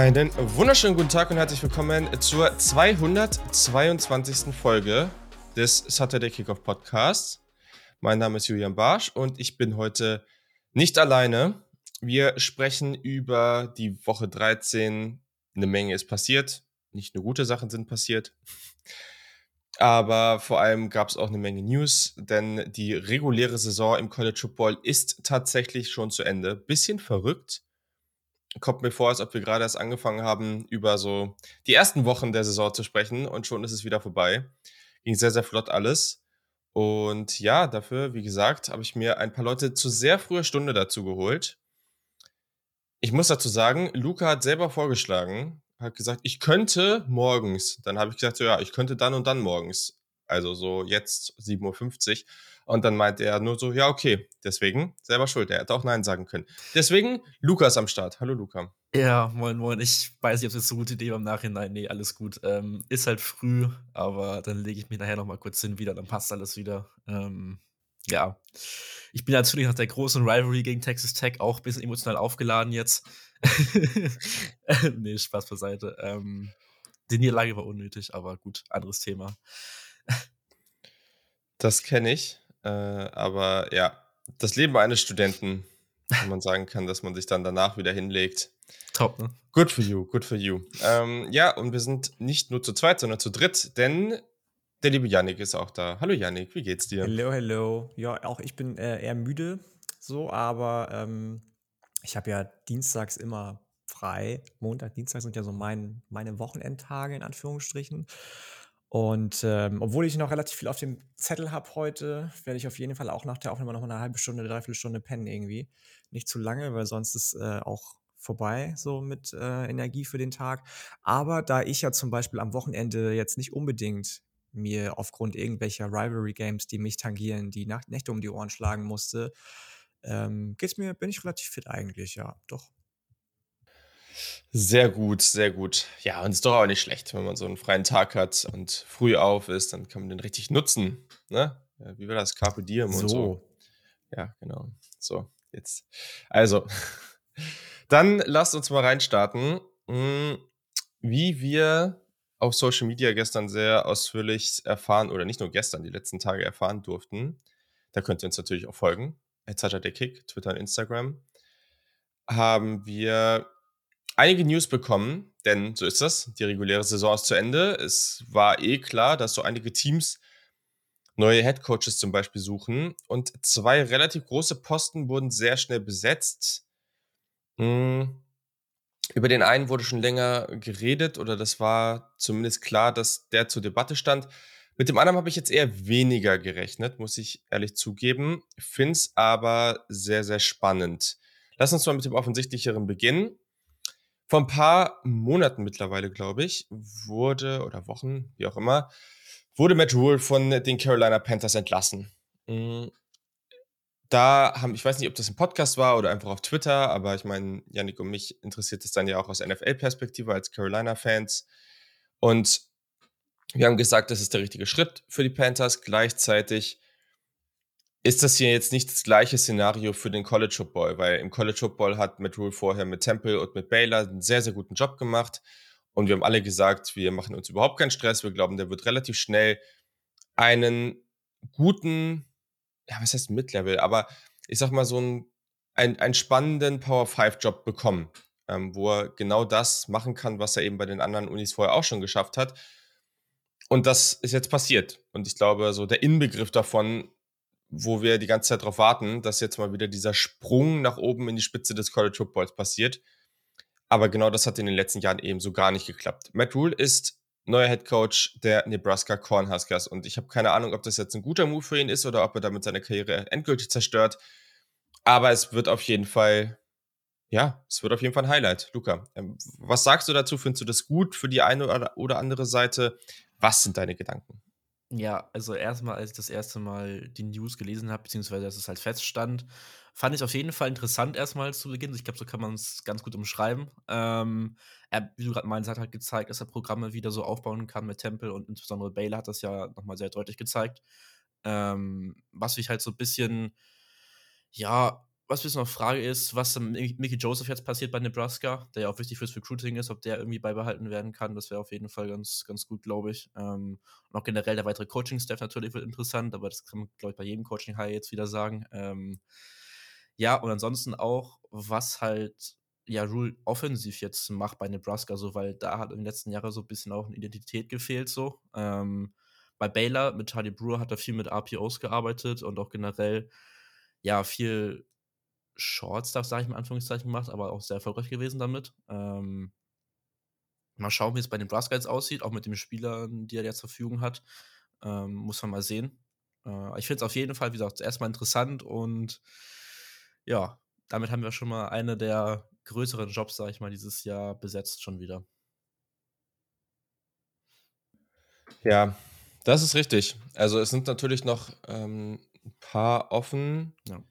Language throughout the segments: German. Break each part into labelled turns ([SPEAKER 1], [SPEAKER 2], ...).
[SPEAKER 1] Einen wunderschönen guten Tag und herzlich willkommen zur 222. Folge des Saturday Kickoff Podcasts. Mein Name ist Julian Barsch und ich bin heute nicht alleine. Wir sprechen über die Woche 13. Eine Menge ist passiert. Nicht nur gute Sachen sind passiert. Aber vor allem gab es auch eine Menge News, denn die reguläre Saison im College Football ist tatsächlich schon zu Ende. Bisschen verrückt. Kommt mir vor, als ob wir gerade erst angefangen haben, über so die ersten Wochen der Saison zu sprechen und schon ist es wieder vorbei. Ging sehr, sehr flott alles. Und ja, dafür, wie gesagt, habe ich mir ein paar Leute zu sehr früher Stunde dazu geholt. Ich muss dazu sagen, Luca hat selber vorgeschlagen, hat gesagt, ich könnte morgens. Dann habe ich gesagt, so, ja, ich könnte dann und dann morgens. Also so jetzt 7.50 Uhr. Und dann meinte er nur so, ja, okay, deswegen selber schuld. Er hätte auch Nein sagen können. Deswegen Lukas am Start. Hallo Luca.
[SPEAKER 2] Ja, moin, moin. Ich weiß nicht, ob es jetzt so eine gute Idee war im Nachhinein. Nee, alles gut. Ähm, ist halt früh, aber dann lege ich mich nachher noch mal kurz hin wieder, dann passt alles wieder. Ähm, ja. Ich bin natürlich nach der großen Rivalry gegen Texas Tech auch ein bisschen emotional aufgeladen jetzt. nee, Spaß beiseite. Ähm, die Niederlage war unnötig, aber gut, anderes Thema.
[SPEAKER 1] Das kenne ich. Äh, aber ja, das Leben eines Studenten, wenn man sagen kann, dass man sich dann danach wieder hinlegt.
[SPEAKER 2] Top, ne?
[SPEAKER 1] Good for you, good for you. Ähm, ja, und wir sind nicht nur zu zweit, sondern zu dritt, denn der liebe Yannick ist auch da. Hallo Yannick, wie geht's dir?
[SPEAKER 3] Hallo, hallo. Ja, auch ich bin äh, eher müde, so, aber ähm, ich habe ja dienstags immer frei. Montag, Dienstag sind ja so mein, meine Wochenendtage in Anführungsstrichen. Und ähm, obwohl ich noch relativ viel auf dem Zettel habe heute, werde ich auf jeden Fall auch nach der Aufnahme noch mal eine halbe Stunde, dreiviertel Stunde pennen irgendwie. Nicht zu lange, weil sonst ist äh, auch vorbei so mit äh, Energie für den Tag. Aber da ich ja zum Beispiel am Wochenende jetzt nicht unbedingt mir aufgrund irgendwelcher Rivalry Games, die mich tangieren, die Nacht Nächte um die Ohren schlagen musste, ähm, geht's mir, bin ich relativ fit eigentlich, ja, doch.
[SPEAKER 1] Sehr gut, sehr gut. Ja, und es ist doch auch nicht schlecht, wenn man so einen freien Tag hat und früh auf ist, dann kann man den richtig nutzen. Ne? Ja, wie war das? Carpe Diem so. und so. Ja, genau. So, jetzt. Also, dann lasst uns mal reinstarten, hm, wie wir auf Social Media gestern sehr ausführlich erfahren, oder nicht nur gestern, die letzten Tage erfahren durften. Da könnt ihr uns natürlich auch folgen. der Kick, Twitter und Instagram. Haben wir einige News bekommen, denn so ist das. Die reguläre Saison ist zu Ende. Es war eh klar, dass so einige Teams neue Headcoaches zum Beispiel suchen. Und zwei relativ große Posten wurden sehr schnell besetzt. Hm. Über den einen wurde schon länger geredet oder das war zumindest klar, dass der zur Debatte stand. Mit dem anderen habe ich jetzt eher weniger gerechnet, muss ich ehrlich zugeben. Finde es aber sehr, sehr spannend. Lass uns mal mit dem offensichtlicheren beginnen. Vor ein paar Monaten mittlerweile, glaube ich, wurde, oder Wochen, wie auch immer, wurde Matt Rule von den Carolina Panthers entlassen. Mhm. Da haben, ich weiß nicht, ob das ein Podcast war oder einfach auf Twitter, aber ich meine, Yannick und mich interessiert es dann ja auch aus NFL-Perspektive als Carolina-Fans. Und wir haben gesagt, das ist der richtige Schritt für die Panthers. Gleichzeitig ist das hier jetzt nicht das gleiche Szenario für den College Football, weil im College Football hat Matt Rule vorher mit Temple und mit Baylor einen sehr, sehr guten Job gemacht. Und wir haben alle gesagt, wir machen uns überhaupt keinen Stress. Wir glauben, der wird relativ schnell einen guten, ja, was heißt Mid-Level, aber ich sag mal so einen, einen, einen spannenden Power-5-Job bekommen, ähm, wo er genau das machen kann, was er eben bei den anderen Unis vorher auch schon geschafft hat. Und das ist jetzt passiert. Und ich glaube, so der Inbegriff davon wo wir die ganze Zeit darauf warten, dass jetzt mal wieder dieser Sprung nach oben in die Spitze des College Footballs passiert. Aber genau das hat in den letzten Jahren eben so gar nicht geklappt. Matt Rule ist neuer Head Coach der Nebraska Cornhuskers und ich habe keine Ahnung, ob das jetzt ein guter Move für ihn ist oder ob er damit seine Karriere endgültig zerstört. Aber es wird auf jeden Fall, ja, es wird auf jeden Fall ein Highlight. Luca, ähm, was sagst du dazu? Findest du das gut für die eine oder andere Seite? Was sind deine Gedanken?
[SPEAKER 2] Ja, also erstmal, als ich das erste Mal die News gelesen habe, beziehungsweise dass es halt feststand, fand ich auf jeden Fall interessant erstmal zu Beginn. Ich glaube, so kann man es ganz gut umschreiben. Ähm, er, wie du gerade meinst, hat halt gezeigt, dass er Programme wieder so aufbauen kann mit Temple und insbesondere Baylor hat das ja nochmal sehr deutlich gezeigt. Ähm, was ich halt so ein bisschen, ja, was jetzt noch Frage ist, was Mickey Joseph jetzt passiert bei Nebraska, der ja auch wichtig fürs Recruiting ist, ob der irgendwie beibehalten werden kann. Das wäre auf jeden Fall ganz, ganz gut, glaube ich. Ähm, und auch generell der weitere Coaching-Staff natürlich wird interessant, aber das kann man, glaube ich, bei jedem Coaching-High jetzt wieder sagen. Ähm, ja, und ansonsten auch, was halt ja Rule offensiv jetzt macht bei Nebraska, so, weil da hat in den letzten Jahren so ein bisschen auch eine Identität gefehlt, so. Ähm, bei Baylor mit Charlie Brewer hat er viel mit RPOs gearbeitet und auch generell ja viel Short Stuff, sage ich mal, Anführungszeichen gemacht, aber auch sehr erfolgreich gewesen damit. Ähm, mal schauen, wie es bei den Brass jetzt aussieht, auch mit den Spielern, die er jetzt zur Verfügung hat. Ähm, muss man mal sehen. Äh, ich finde es auf jeden Fall, wie gesagt, erstmal interessant und ja, damit haben wir schon mal eine der größeren Jobs, sage ich mal, dieses Jahr besetzt schon wieder.
[SPEAKER 1] Ja, das ist richtig. Also es sind natürlich noch ähm, ein paar offen. Ja.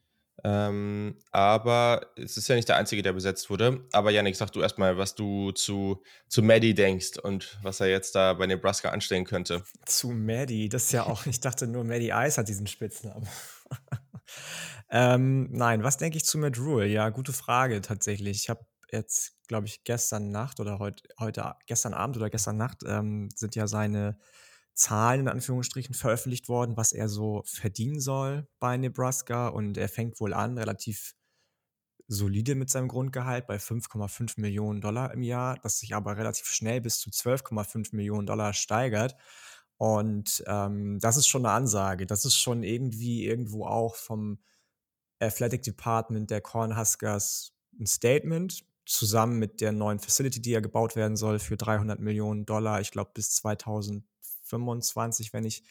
[SPEAKER 1] Ähm, aber es ist ja nicht der einzige, der besetzt wurde. Aber Janik, sag du erstmal, was du zu, zu Maddie denkst und was er jetzt da bei Nebraska anstellen könnte.
[SPEAKER 3] Zu Maddie, das ist ja auch, ich dachte nur, Maddie Ice hat diesen Spitznamen. ähm, nein, was denke ich zu Matt Rule? Ja, gute Frage tatsächlich. Ich habe jetzt, glaube ich, gestern Nacht oder heute, heute, gestern Abend oder gestern Nacht ähm, sind ja seine Zahlen in Anführungsstrichen veröffentlicht worden, was er so verdienen soll bei Nebraska. Und er fängt wohl an, relativ solide mit seinem Grundgehalt bei 5,5 Millionen Dollar im Jahr, das sich aber relativ schnell bis zu 12,5 Millionen Dollar steigert. Und ähm, das ist schon eine Ansage. Das ist schon irgendwie irgendwo auch vom Athletic Department der Cornhuskers ein Statement, zusammen mit der neuen Facility, die ja gebaut werden soll für 300 Millionen Dollar, ich glaube bis 2000 25, wenn ich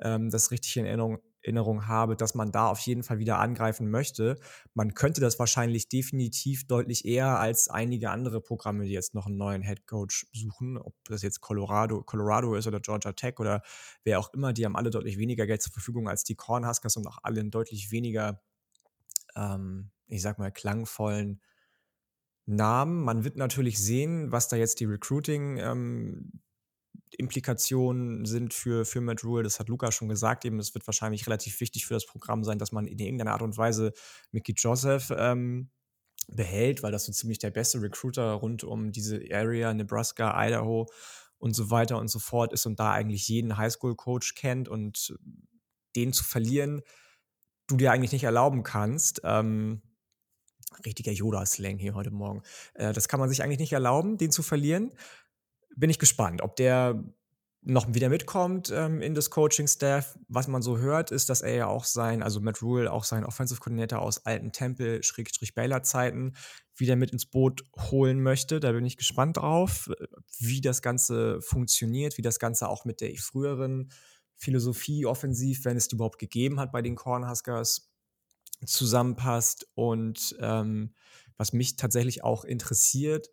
[SPEAKER 3] ähm, das richtig in Erinnerung, Erinnerung habe, dass man da auf jeden Fall wieder angreifen möchte. Man könnte das wahrscheinlich definitiv deutlich eher als einige andere Programme, die jetzt noch einen neuen Head Coach suchen, ob das jetzt Colorado, Colorado ist oder Georgia Tech oder wer auch immer, die haben alle deutlich weniger Geld zur Verfügung als die Cornhuskers und auch alle einen deutlich weniger, ähm, ich sag mal, klangvollen Namen. Man wird natürlich sehen, was da jetzt die Recruiting ähm, Implikationen sind für, für Matt Rule. Das hat Luca schon gesagt. Eben, es wird wahrscheinlich relativ wichtig für das Programm sein, dass man in irgendeiner Art und Weise Mickey Joseph ähm, behält, weil das so ziemlich der beste Recruiter rund um diese Area, Nebraska, Idaho und so weiter und so fort ist und da eigentlich jeden Highschool-Coach kennt und den zu verlieren, du dir eigentlich nicht erlauben kannst. Ähm, richtiger Yoda-Slang hier heute Morgen. Äh, das kann man sich eigentlich nicht erlauben, den zu verlieren bin ich gespannt, ob der noch wieder mitkommt ähm, in das Coaching-Staff. Was man so hört, ist, dass er ja auch sein, also Matt Rule, auch sein Offensive Coordinator aus alten Tempel-Baylor-Zeiten wieder mit ins Boot holen möchte. Da bin ich gespannt drauf, wie das Ganze funktioniert, wie das Ganze auch mit der früheren Philosophie offensiv, wenn es die überhaupt gegeben hat bei den Cornhuskers, zusammenpasst. Und ähm, was mich tatsächlich auch interessiert,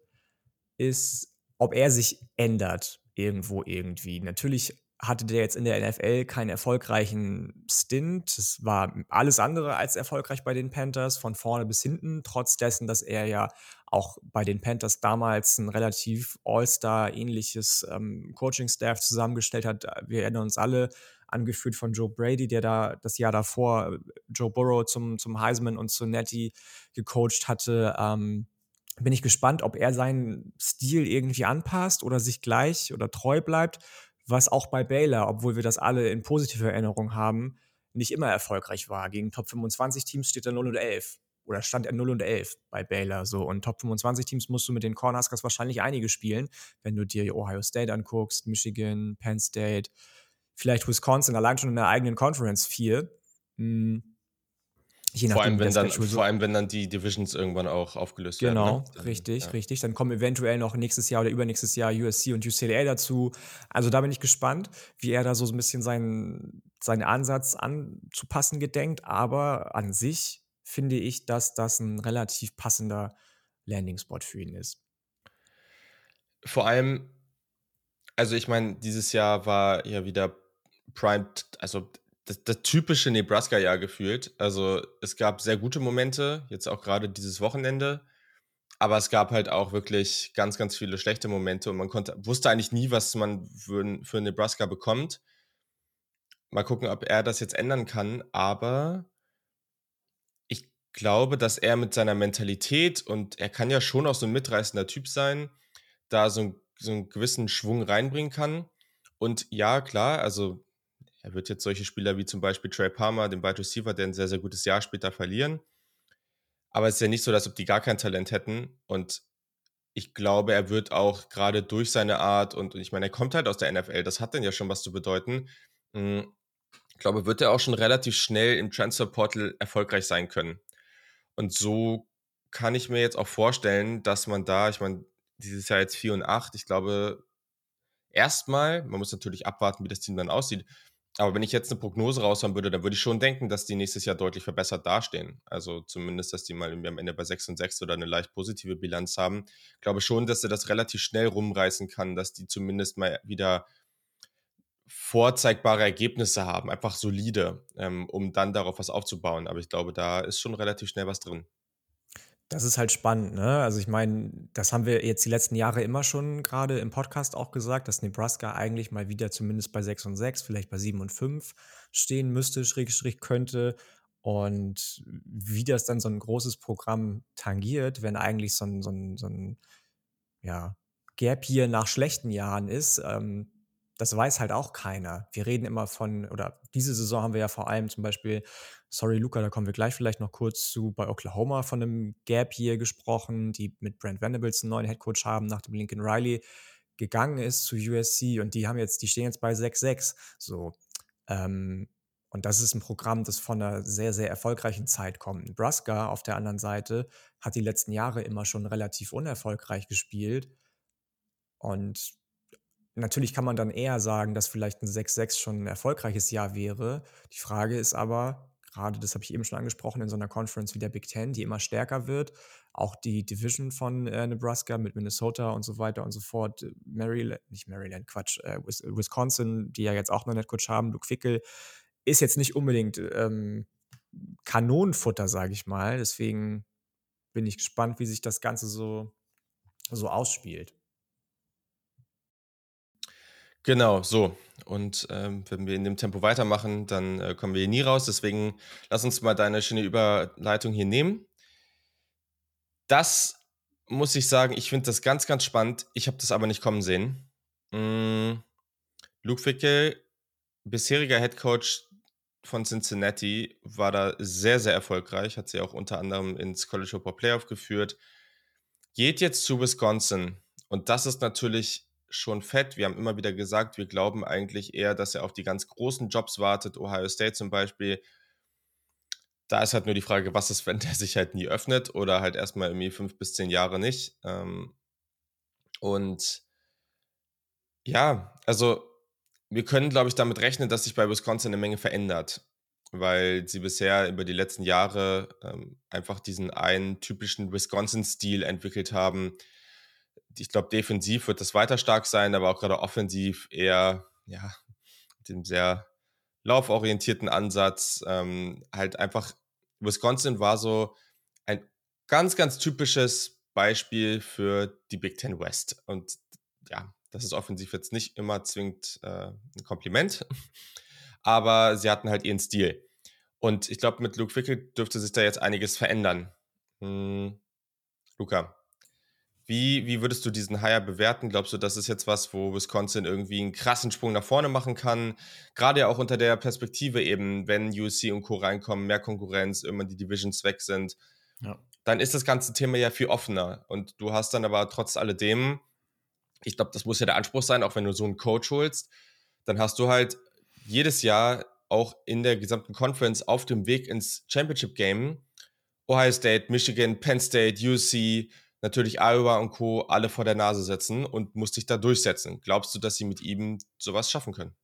[SPEAKER 3] ist, ob er sich ändert irgendwo irgendwie. Natürlich hatte der jetzt in der NFL keinen erfolgreichen Stint. Es war alles andere als erfolgreich bei den Panthers, von vorne bis hinten, trotz dessen, dass er ja auch bei den Panthers damals ein relativ All-Star-ähnliches ähm, Coaching-Staff zusammengestellt hat. Wir erinnern uns alle, angeführt von Joe Brady, der da das Jahr davor Joe Burrow zum, zum Heisman und zu Nettie gecoacht hatte. Ähm, bin ich gespannt, ob er seinen Stil irgendwie anpasst oder sich gleich oder treu bleibt, was auch bei Baylor, obwohl wir das alle in positiver Erinnerung haben, nicht immer erfolgreich war. Gegen Top 25 Teams steht er 0 und 11 oder stand er 0 und 11 bei Baylor so und Top 25 Teams musst du mit den Cornhuskers wahrscheinlich einige spielen, wenn du dir Ohio State anguckst, Michigan, Penn State, vielleicht Wisconsin allein schon in der eigenen Conference 4.
[SPEAKER 1] Je vor, allem, wenn dann, vor allem, wenn dann die Divisions irgendwann auch aufgelöst
[SPEAKER 3] genau,
[SPEAKER 1] werden.
[SPEAKER 3] Genau, ne? richtig, ja. richtig. Dann kommen eventuell noch nächstes Jahr oder übernächstes Jahr USC und UCLA dazu. Also da bin ich gespannt, wie er da so ein bisschen seinen, seinen Ansatz anzupassen gedenkt. Aber an sich finde ich, dass das ein relativ passender Landing-Spot für ihn ist.
[SPEAKER 1] Vor allem, also ich meine, dieses Jahr war ja wieder Prime, also das, das typische Nebraska-Jahr gefühlt. Also es gab sehr gute Momente, jetzt auch gerade dieses Wochenende. Aber es gab halt auch wirklich ganz, ganz viele schlechte Momente und man konnte, wusste eigentlich nie, was man für, für Nebraska bekommt. Mal gucken, ob er das jetzt ändern kann. Aber ich glaube, dass er mit seiner Mentalität und er kann ja schon auch so ein mitreißender Typ sein, da so, ein, so einen gewissen Schwung reinbringen kann. Und ja, klar, also er wird jetzt solche Spieler wie zum Beispiel Trey Palmer, den Wide Receiver, der ein sehr, sehr gutes Jahr später verlieren. Aber es ist ja nicht so, als ob die gar kein Talent hätten. Und ich glaube, er wird auch gerade durch seine Art und, und ich meine, er kommt halt aus der NFL, das hat dann ja schon was zu bedeuten. Hm, ich glaube, wird er auch schon relativ schnell im Transferportal erfolgreich sein können. Und so kann ich mir jetzt auch vorstellen, dass man da, ich meine, dieses Jahr jetzt 4 und 8, ich glaube, erstmal, man muss natürlich abwarten, wie das Team dann aussieht, aber wenn ich jetzt eine Prognose raushauen würde, dann würde ich schon denken, dass die nächstes Jahr deutlich verbessert dastehen. Also zumindest, dass die mal am Ende bei 6 und 6 oder eine leicht positive Bilanz haben. Ich glaube schon, dass er das relativ schnell rumreißen kann, dass die zumindest mal wieder vorzeigbare Ergebnisse haben, einfach solide, ähm, um dann darauf was aufzubauen. Aber ich glaube, da ist schon relativ schnell was drin.
[SPEAKER 3] Das ist halt spannend, ne? Also ich meine, das haben wir jetzt die letzten Jahre immer schon gerade im Podcast auch gesagt, dass Nebraska eigentlich mal wieder zumindest bei 6 und 6, vielleicht bei 7 und 5 stehen müsste, Schrägstrich könnte. Und wie das dann so ein großes Programm tangiert, wenn eigentlich so ein, so ein, so ein ja, Gap hier nach schlechten Jahren ist, ähm, das weiß halt auch keiner. Wir reden immer von, oder diese Saison haben wir ja vor allem zum Beispiel, sorry Luca, da kommen wir gleich vielleicht noch kurz zu, bei Oklahoma von einem Gap hier gesprochen, die mit Brent Venables einen neuen Headcoach haben, nachdem Lincoln Riley gegangen ist zu USC und die haben jetzt, die stehen jetzt bei 6-6. So. Ähm, und das ist ein Programm, das von einer sehr, sehr erfolgreichen Zeit kommt. Nebraska auf der anderen Seite hat die letzten Jahre immer schon relativ unerfolgreich gespielt. Und Natürlich kann man dann eher sagen, dass vielleicht ein 6-6 schon ein erfolgreiches Jahr wäre. Die Frage ist aber, gerade das habe ich eben schon angesprochen, in so einer Conference wie der Big Ten, die immer stärker wird, auch die Division von äh, Nebraska mit Minnesota und so weiter und so fort, äh, Maryland, nicht Maryland, Quatsch, äh, Wisconsin, die ja jetzt auch noch einen Coach haben, Luke Fickel, ist jetzt nicht unbedingt ähm, Kanonenfutter, sage ich mal. Deswegen bin ich gespannt, wie sich das Ganze so, so ausspielt.
[SPEAKER 1] Genau, so. Und ähm, wenn wir in dem Tempo weitermachen, dann äh, kommen wir hier nie raus. Deswegen lass uns mal deine schöne Überleitung hier nehmen. Das muss ich sagen, ich finde das ganz, ganz spannend. Ich habe das aber nicht kommen sehen. Mm, Luke Fickel, bisheriger Head Coach von Cincinnati, war da sehr, sehr erfolgreich. Hat sie auch unter anderem ins College Football Playoff geführt. Geht jetzt zu Wisconsin. Und das ist natürlich schon fett. Wir haben immer wieder gesagt, wir glauben eigentlich eher, dass er auf die ganz großen Jobs wartet, Ohio State zum Beispiel. Da ist halt nur die Frage, was ist, wenn der sich halt nie öffnet oder halt erstmal irgendwie fünf bis zehn Jahre nicht. Ähm, und ja, also wir können, glaube ich, damit rechnen, dass sich bei Wisconsin eine Menge verändert, weil sie bisher über die letzten Jahre ähm, einfach diesen einen typischen Wisconsin-Stil entwickelt haben, ich glaube, defensiv wird das weiter stark sein, aber auch gerade offensiv eher, ja, mit dem sehr lauforientierten Ansatz. Ähm, halt einfach, Wisconsin war so ein ganz, ganz typisches Beispiel für die Big Ten West. Und ja, das ist offensiv jetzt nicht immer zwingend äh, ein Kompliment, aber sie hatten halt ihren Stil. Und ich glaube, mit Luke Wickel dürfte sich da jetzt einiges verändern. Hm, Luca, wie, wie würdest du diesen Hire bewerten? Glaubst du, das ist jetzt was, wo Wisconsin irgendwie einen krassen Sprung nach vorne machen kann? Gerade ja auch unter der Perspektive eben, wenn USC und Co. reinkommen, mehr Konkurrenz, immer die Divisions weg sind, ja. dann ist das ganze Thema ja viel offener. Und du hast dann aber trotz alledem, ich glaube, das muss ja der Anspruch sein, auch wenn du so einen Coach holst, dann hast du halt jedes Jahr auch in der gesamten Conference auf dem Weg ins Championship Game Ohio State, Michigan, Penn State, UC, natürlich Iowa und Co. alle vor der Nase setzen und muss dich da durchsetzen. Glaubst du, dass sie mit ihm sowas schaffen können?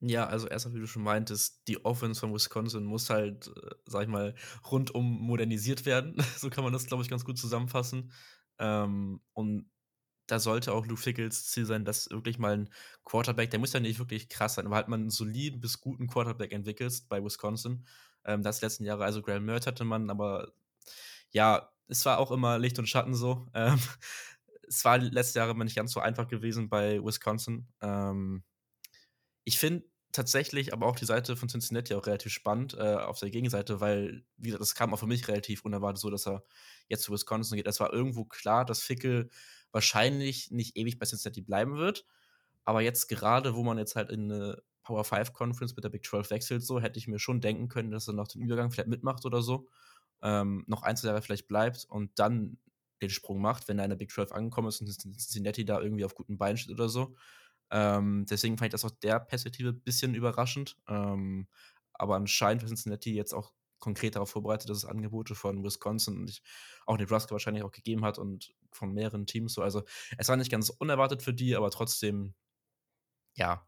[SPEAKER 2] Ja, also erstmal, wie du schon meintest, die Offense von Wisconsin muss halt, äh, sag ich mal, rundum modernisiert werden. so kann man das, glaube ich, ganz gut zusammenfassen. Ähm, und da sollte auch Lou Fickels Ziel sein, dass wirklich mal ein Quarterback, der muss ja nicht wirklich krass sein, aber halt mal einen soliden bis guten Quarterback entwickelst bei Wisconsin. Ähm, das letzten Jahre, also Graham Mertz hatte man, aber ja, es war auch immer Licht und Schatten so. Ähm, es war letztes Jahr immer nicht ganz so einfach gewesen bei Wisconsin. Ähm, ich finde tatsächlich aber auch die Seite von Cincinnati auch relativ spannend äh, auf der Gegenseite, weil, wie gesagt, das kam auch für mich relativ unerwartet so, dass er jetzt zu Wisconsin geht. Es war irgendwo klar, dass Fickel wahrscheinlich nicht ewig bei Cincinnati bleiben wird. Aber jetzt gerade, wo man jetzt halt in eine Power 5 Conference mit der Big 12 wechselt, so hätte ich mir schon denken können, dass er noch den Übergang vielleicht mitmacht oder so. Ähm, noch ein, zwei Jahre vielleicht bleibt und dann den Sprung macht, wenn er in der Big 12 angekommen ist und Cincinnati da irgendwie auf guten Beinen steht oder so. Ähm, deswegen fand ich das aus der Perspektive ein bisschen überraschend. Ähm, aber anscheinend ist Cincinnati jetzt auch konkret darauf vorbereitet, dass es Angebote von Wisconsin und auch Nebraska wahrscheinlich auch gegeben hat und von mehreren Teams so. Also es war nicht ganz unerwartet für die, aber trotzdem, ja.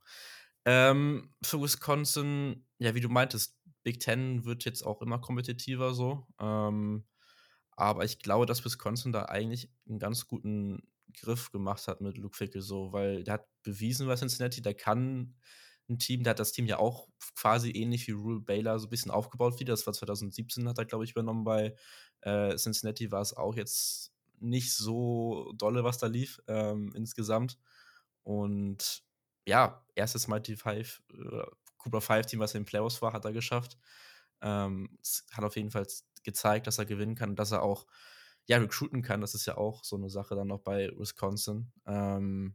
[SPEAKER 2] Ähm, für Wisconsin, ja, wie du meintest, Big Ten wird jetzt auch immer kompetitiver so. Ähm, aber ich glaube, dass Wisconsin da eigentlich einen ganz guten Griff gemacht hat mit Luke Fickel so, weil der hat bewiesen bei Cincinnati, der kann ein Team, der hat das Team ja auch quasi ähnlich wie Rule Baylor so ein bisschen aufgebaut wieder. Das war 2017, hat er, glaube ich, übernommen bei äh, Cincinnati, war es auch jetzt nicht so dolle, was da lief ähm, insgesamt. Und ja, erstes Mighty Five, äh, Cooper 5 Team, was in den Playoffs war, hat er geschafft. Ähm, hat auf jeden Fall gezeigt, dass er gewinnen kann und dass er auch ja, recruiten kann. Das ist ja auch so eine Sache dann noch bei Wisconsin. Ähm,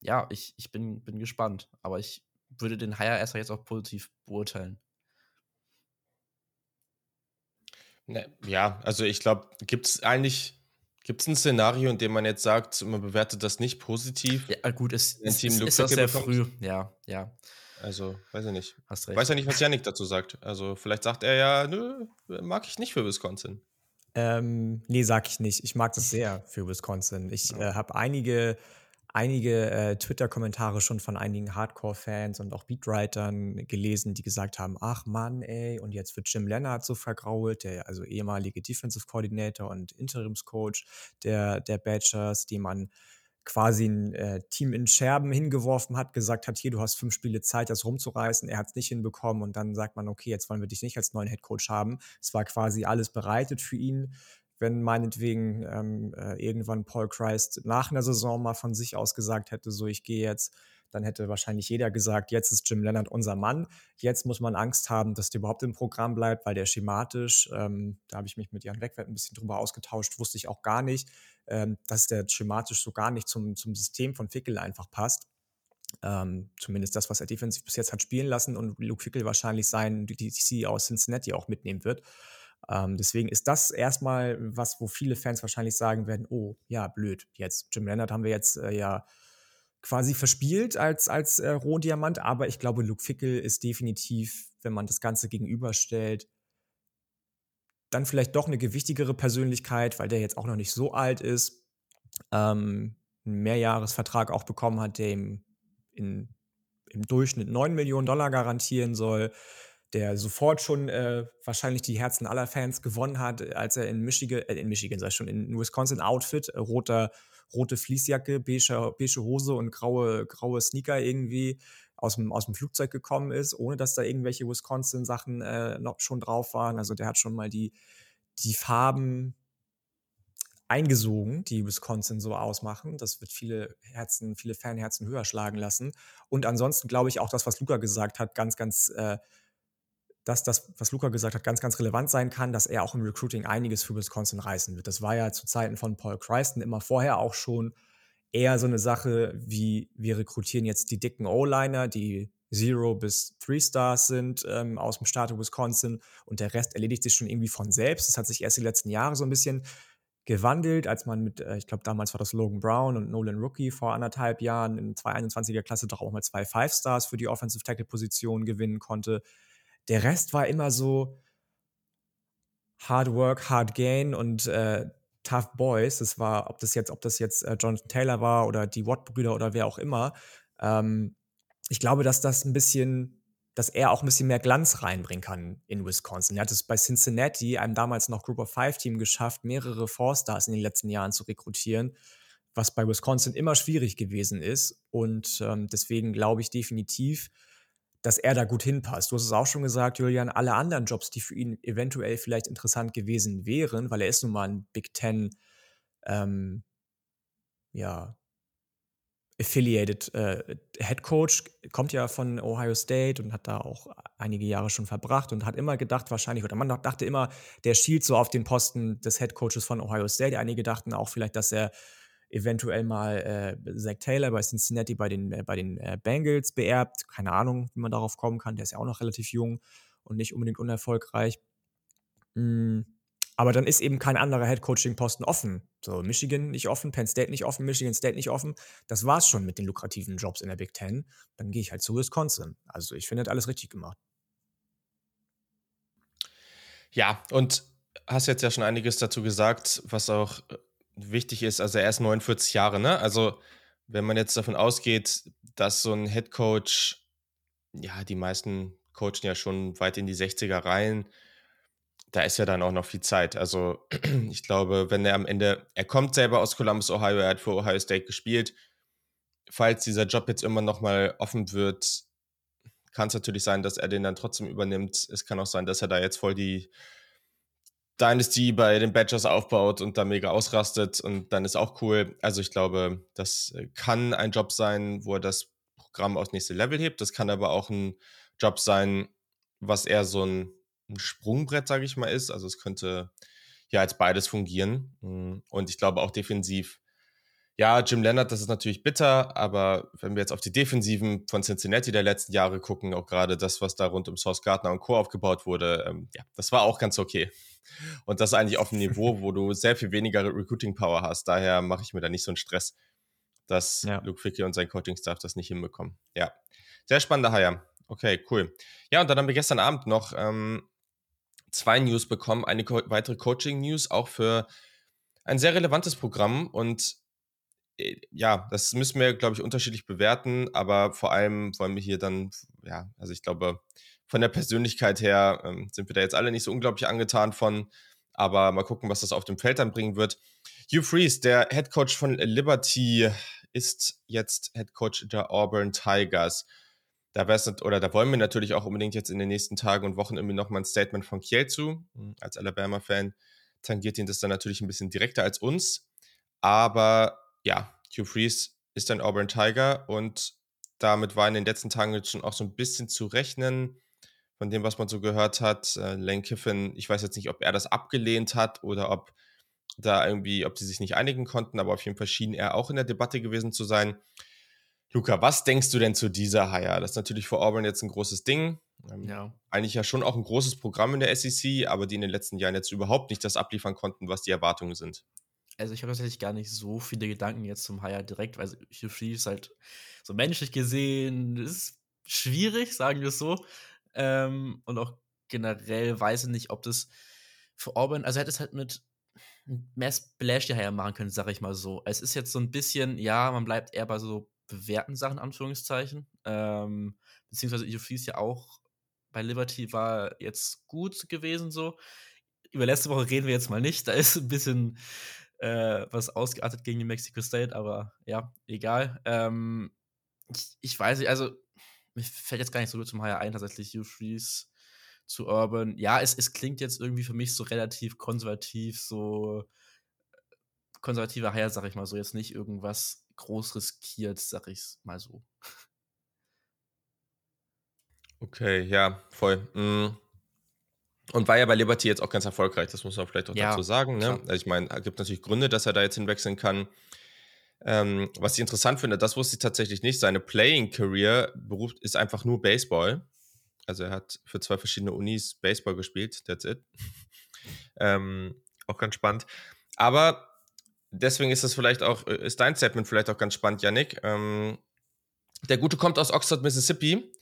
[SPEAKER 2] ja, ich, ich bin, bin gespannt. Aber ich würde den Hire erst jetzt auch positiv beurteilen.
[SPEAKER 1] Ne, ja, also ich glaube, gibt es eigentlich Gibt es ein Szenario, in dem man jetzt sagt, man bewertet das nicht positiv?
[SPEAKER 2] Ja, gut, es, es, es ist das sehr bekommt? früh. Ja, ja.
[SPEAKER 1] Also, weiß ich nicht. Hast recht. Weiß ja nicht, was Janik dazu sagt. Also, vielleicht sagt er ja, nö, mag ich nicht für Wisconsin.
[SPEAKER 3] Ähm, nee, sag ich nicht. Ich mag das sehr für Wisconsin. Ich äh, habe einige, einige äh, Twitter-Kommentare schon von einigen Hardcore-Fans und auch Beatwritern gelesen, die gesagt haben: Ach Mann, ey, und jetzt wird Jim Leonard so vergrault, der also ehemalige Defensive Coordinator und Interimscoach der, der Badgers, die man quasi ein äh, Team in Scherben hingeworfen hat, gesagt hat, hier, du hast fünf Spiele Zeit, das rumzureißen. Er hat es nicht hinbekommen und dann sagt man, okay, jetzt wollen wir dich nicht als neuen Headcoach haben. Es war quasi alles bereitet für ihn. Wenn meinetwegen ähm, äh, irgendwann Paul Christ nach einer Saison mal von sich aus gesagt hätte, so ich gehe jetzt, dann hätte wahrscheinlich jeder gesagt, jetzt ist Jim Leonard unser Mann. Jetzt muss man Angst haben, dass der überhaupt im Programm bleibt, weil der schematisch, ähm, da habe ich mich mit Jan Wegwert ein bisschen drüber ausgetauscht, wusste ich auch gar nicht, ähm, dass der schematisch so gar nicht zum, zum System von Fickel einfach passt. Ähm, zumindest das, was er defensiv bis jetzt hat spielen lassen und Luke Fickel wahrscheinlich sein DC aus Cincinnati auch mitnehmen wird. Ähm, deswegen ist das erstmal was, wo viele Fans wahrscheinlich sagen werden, oh, ja, blöd, jetzt Jim Leonard haben wir jetzt äh, ja quasi verspielt als, als äh, Rohdiamant, aber ich glaube, Luke Fickel ist definitiv, wenn man das Ganze gegenüberstellt, dann vielleicht doch eine gewichtigere Persönlichkeit, weil der jetzt auch noch nicht so alt ist, ähm, einen Mehrjahresvertrag auch bekommen hat, der ihm in, im Durchschnitt 9 Millionen Dollar garantieren soll, der sofort schon äh, wahrscheinlich die Herzen aller Fans gewonnen hat, als er in Michigan, äh, in Michigan, sei schon in Wisconsin Outfit, äh, roter rote Fließjacke, beige, beige Hose und graue, graue Sneaker irgendwie aus dem, aus dem Flugzeug gekommen ist, ohne dass da irgendwelche Wisconsin-Sachen äh, noch schon drauf waren. Also der hat schon mal die, die Farben eingesogen, die Wisconsin so ausmachen. Das wird viele Herzen, viele Fanherzen höher schlagen lassen. Und ansonsten glaube ich auch das, was Luca gesagt hat, ganz, ganz äh, dass das, was Luca gesagt hat, ganz, ganz relevant sein kann, dass er auch im Recruiting einiges für Wisconsin reißen wird. Das war ja zu Zeiten von Paul Christen immer vorher auch schon eher so eine Sache wie, wir rekrutieren jetzt die dicken O-Liner, die Zero bis Three Stars sind ähm, aus dem Staat Wisconsin und der Rest erledigt sich schon irgendwie von selbst. Das hat sich erst die letzten Jahre so ein bisschen gewandelt, als man mit, äh, ich glaube, damals war das Logan Brown und Nolan Rookie vor anderthalb Jahren in 221er Klasse doch auch mal zwei Five Stars für die Offensive Tackle Position gewinnen konnte. Der Rest war immer so Hard Work, Hard Gain und äh, Tough Boys. Das war, ob das jetzt, ob das jetzt äh, Jonathan Taylor war oder die Watt-Brüder oder wer auch immer. Ähm, ich glaube, dass das ein bisschen, dass er auch ein bisschen mehr Glanz reinbringen kann in Wisconsin. Er hat es bei Cincinnati, einem damals noch Group of Five Team, geschafft, mehrere Four-Stars in den letzten Jahren zu rekrutieren, was bei Wisconsin immer schwierig gewesen ist. Und ähm, deswegen glaube ich definitiv, dass er da gut hinpasst. Du hast es auch schon gesagt, Julian, alle anderen Jobs, die für ihn eventuell vielleicht interessant gewesen wären, weil er ist nun mal ein Big Ten, ähm, ja, affiliated äh, Head Coach, kommt ja von Ohio State und hat da auch einige Jahre schon verbracht und hat immer gedacht, wahrscheinlich, oder man dachte immer, der schielt so auf den Posten des Head Coaches von Ohio State. Einige dachten auch vielleicht, dass er eventuell mal äh, Zach Taylor bei Cincinnati bei den, äh, bei den äh, Bengals beerbt. Keine Ahnung, wie man darauf kommen kann. Der ist ja auch noch relativ jung und nicht unbedingt unerfolgreich. Mm, aber dann ist eben kein anderer Head-Coaching-Posten offen. So, Michigan nicht offen, Penn State nicht offen, Michigan State nicht offen. Das war's schon mit den lukrativen Jobs in der Big Ten. Dann gehe ich halt zu Wisconsin. Also ich finde, das alles richtig gemacht.
[SPEAKER 1] Ja, und hast jetzt ja schon einiges dazu gesagt, was auch äh, wichtig ist. Also er ist 49 Jahre, ne? Also wenn man jetzt davon ausgeht, dass so ein Head Coach, ja, die meisten coachen ja schon weit in die 60er rein, da ist ja dann auch noch viel Zeit. Also ich glaube, wenn er am Ende, er kommt selber aus Columbus, Ohio, er hat für Ohio State gespielt. Falls dieser Job jetzt immer noch mal offen wird, kann es natürlich sein, dass er den dann trotzdem übernimmt. Es kann auch sein, dass er da jetzt voll die Dynasty bei den Badgers aufbaut und da mega ausrastet und dann ist auch cool. Also ich glaube, das kann ein Job sein, wo er das Programm aufs nächste Level hebt. Das kann aber auch ein Job sein, was eher so ein ein Sprungbrett, sage ich mal, ist. Also es könnte ja als beides fungieren. Hm, und ich glaube auch defensiv, ja, Jim Leonard, das ist natürlich bitter, aber wenn wir jetzt auf die Defensiven von Cincinnati der letzten Jahre gucken, auch gerade das, was da rund um Source Gardner und Co. aufgebaut wurde, ähm, ja, das war auch ganz okay. Und das eigentlich auf einem Niveau, wo du sehr viel weniger Recruiting Power hast. Daher mache ich mir da nicht so einen Stress, dass ja. Luke Ficke und sein Coaching-Staff das nicht hinbekommen. Ja, sehr spannender Hire. Okay, cool. Ja, und dann haben wir gestern Abend noch ähm, zwei News bekommen, eine co weitere Coaching-News, auch für ein sehr relevantes Programm. Und ja, das müssen wir, glaube ich, unterschiedlich bewerten, aber vor allem wollen wir hier dann, ja, also ich glaube, von der Persönlichkeit her ähm, sind wir da jetzt alle nicht so unglaublich angetan von, aber mal gucken, was das auf dem Feld dann bringen wird. Hugh Freeze, der Head Coach von Liberty, ist jetzt Head Coach der Auburn Tigers da wäre oder da wollen wir natürlich auch unbedingt jetzt in den nächsten Tagen und Wochen irgendwie nochmal ein Statement von Kiel zu. Hm, als Alabama-Fan tangiert ihn das dann natürlich ein bisschen direkter als uns. Aber ja, Hugh Freeze ist ein Auburn Tiger und damit war in den letzten Tagen jetzt schon auch so ein bisschen zu rechnen von dem, was man so gehört hat. Äh, Lane Kiffin, ich weiß jetzt nicht, ob er das abgelehnt hat oder ob da irgendwie, ob sie sich nicht einigen konnten, aber auf jeden Fall schien er auch in der Debatte gewesen zu sein. Luca, was denkst du denn zu dieser Hire? Das ist natürlich für Auburn jetzt ein großes Ding. Ähm, ja. Eigentlich ja schon auch ein großes Programm in der SEC, aber die in den letzten Jahren jetzt überhaupt nicht das abliefern konnten, was die Erwartungen sind.
[SPEAKER 2] Also ich habe tatsächlich gar nicht so viele Gedanken jetzt zum Hire direkt, weil Hugh Freeze halt so menschlich gesehen ist schwierig, sagen wir es so. Ähm, und auch generell weiß ich nicht, ob das für Auburn, also er hätte es halt mit mehr Splash die Hire machen können, sag ich mal so. Es ist jetzt so ein bisschen, ja, man bleibt eher bei so bewährten Sachen, Anführungszeichen. Ähm, beziehungsweise Iofis ja auch bei Liberty war jetzt gut gewesen so. Über letzte Woche reden wir jetzt mal nicht. Da ist ein bisschen äh, was ausgeartet gegen die Mexico State, aber ja, egal. Ähm, ich, ich, weiß nicht, also mir fällt jetzt gar nicht so gut zum Hire ein, tatsächlich Freeze zu Urban. Ja, es, es klingt jetzt irgendwie für mich so relativ konservativ, so konservativer Hire, sag ich mal so. Jetzt nicht irgendwas groß riskiert, sag ich's mal so.
[SPEAKER 1] Okay, ja, voll. Mhm. Und war ja bei Liberty jetzt auch ganz erfolgreich, das muss man vielleicht auch ja, dazu sagen. Ne? Also ich meine, es gibt natürlich Gründe, dass er da jetzt hinwechseln kann. Ähm, was ich interessant finde, das wusste ich tatsächlich nicht. Seine Playing Career Beruf ist einfach nur Baseball. Also er hat für zwei verschiedene Unis Baseball gespielt, that's it. ähm, auch ganz spannend. Aber deswegen ist das vielleicht auch, äh, ist dein Statement vielleicht auch ganz spannend, Yannick. Ähm, der Gute kommt aus Oxford, Mississippi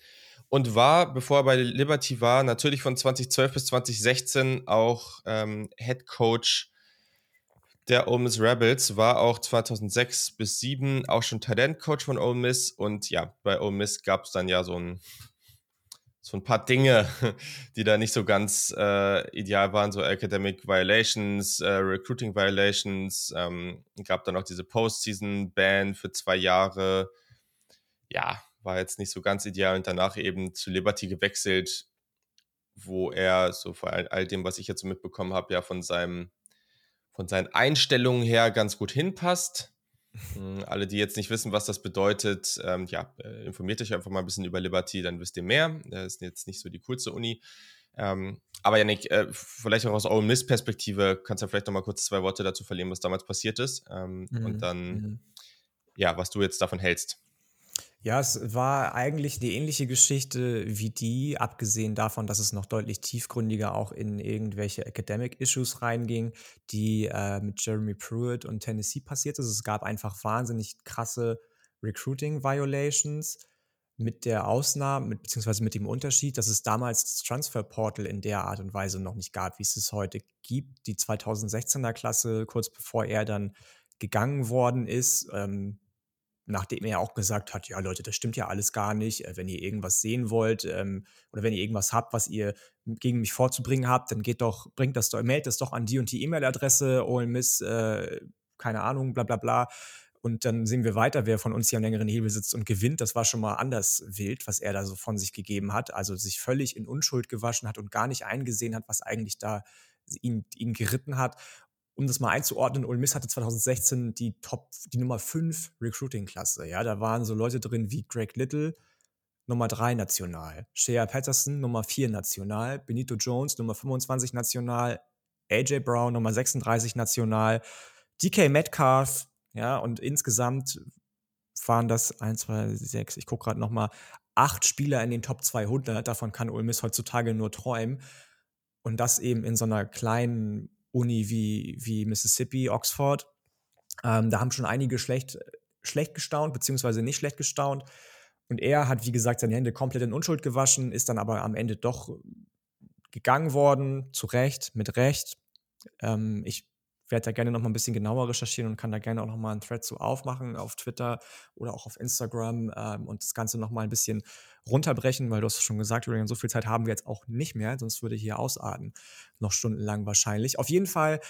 [SPEAKER 1] und war, bevor er bei Liberty war, natürlich von 2012 bis 2016 auch ähm, Head Coach der Ole Miss Rebels, war auch 2006 bis 2007 auch schon Talent-Coach von Ole Miss und ja, bei Ole Miss gab es dann ja so ein so ein paar Dinge, die da nicht so ganz äh, ideal waren, so Academic Violations, äh, Recruiting Violations, ähm, gab dann auch diese Postseason-Ban für zwei Jahre. Ja, war jetzt nicht so ganz ideal und danach eben zu Liberty gewechselt, wo er, so vor all, dem, was ich jetzt so mitbekommen habe, ja von seinem, von seinen Einstellungen her ganz gut hinpasst. Hm, alle, die jetzt nicht wissen, was das bedeutet, ähm, ja, äh, informiert euch einfach mal ein bisschen über Liberty, dann wisst ihr mehr. Das ist jetzt nicht so die coolste Uni. Ähm, aber Janik, äh, vielleicht auch aus Ole Miss Perspektive kannst du ja vielleicht noch mal kurz zwei Worte dazu verlieren, was damals passiert ist ähm, mhm. und dann, mhm. ja, was du jetzt davon hältst.
[SPEAKER 3] Ja, es war eigentlich die ähnliche Geschichte wie die, abgesehen davon, dass es noch deutlich tiefgründiger auch in irgendwelche Academic Issues reinging, die äh, mit Jeremy Pruitt und Tennessee passiert ist. Es gab einfach wahnsinnig krasse Recruiting Violations mit der Ausnahme, mit, beziehungsweise mit dem Unterschied, dass es damals das Transfer Portal in der Art und Weise noch nicht gab, wie es es heute gibt. Die 2016er Klasse, kurz bevor er dann gegangen worden ist, ähm, nachdem er auch gesagt hat, ja Leute, das stimmt ja alles gar nicht. Äh, wenn ihr irgendwas sehen wollt ähm, oder wenn ihr irgendwas habt, was ihr gegen mich vorzubringen habt, dann geht doch, bringt das doch, meldet das doch an die und die E-Mail-Adresse, Ole Miss, äh, keine Ahnung, bla bla bla. Und dann sehen wir weiter, wer von uns hier am längeren Hebel sitzt und gewinnt. Das war schon mal anders wild, was er da so von sich gegeben hat. Also sich völlig in Unschuld gewaschen hat und gar nicht eingesehen hat, was eigentlich da ihn, ihn geritten hat. Um das mal einzuordnen, Ole Miss hatte 2016 die Top, die Nummer 5 Recruiting-Klasse. Ja, da waren so Leute drin wie Greg Little, Nummer 3 national, Shea Patterson, Nummer 4 national, Benito Jones, Nummer 25 national, AJ Brown, Nummer 36 national, DK Metcalf, ja, und insgesamt waren das 1, 2, 6, ich gucke gerade nochmal, acht Spieler in den Top 200. Davon kann Ole Miss heutzutage nur träumen. Und das eben in so einer kleinen Uni wie, wie Mississippi, Oxford. Ähm, da haben schon einige schlecht, schlecht gestaunt, beziehungsweise nicht schlecht gestaunt. Und er hat, wie gesagt, seine Hände komplett in Unschuld gewaschen, ist dann aber am Ende doch gegangen worden, zu Recht, mit Recht. Ähm, ich werde da gerne noch mal ein bisschen genauer recherchieren und kann da gerne auch noch mal einen Thread zu aufmachen auf Twitter oder auch auf Instagram ähm, und das Ganze noch mal ein bisschen runterbrechen, weil du hast schon gesagt, Julian, so viel Zeit haben wir jetzt auch nicht mehr, sonst würde hier ausarten, noch stundenlang wahrscheinlich. Auf jeden Fall,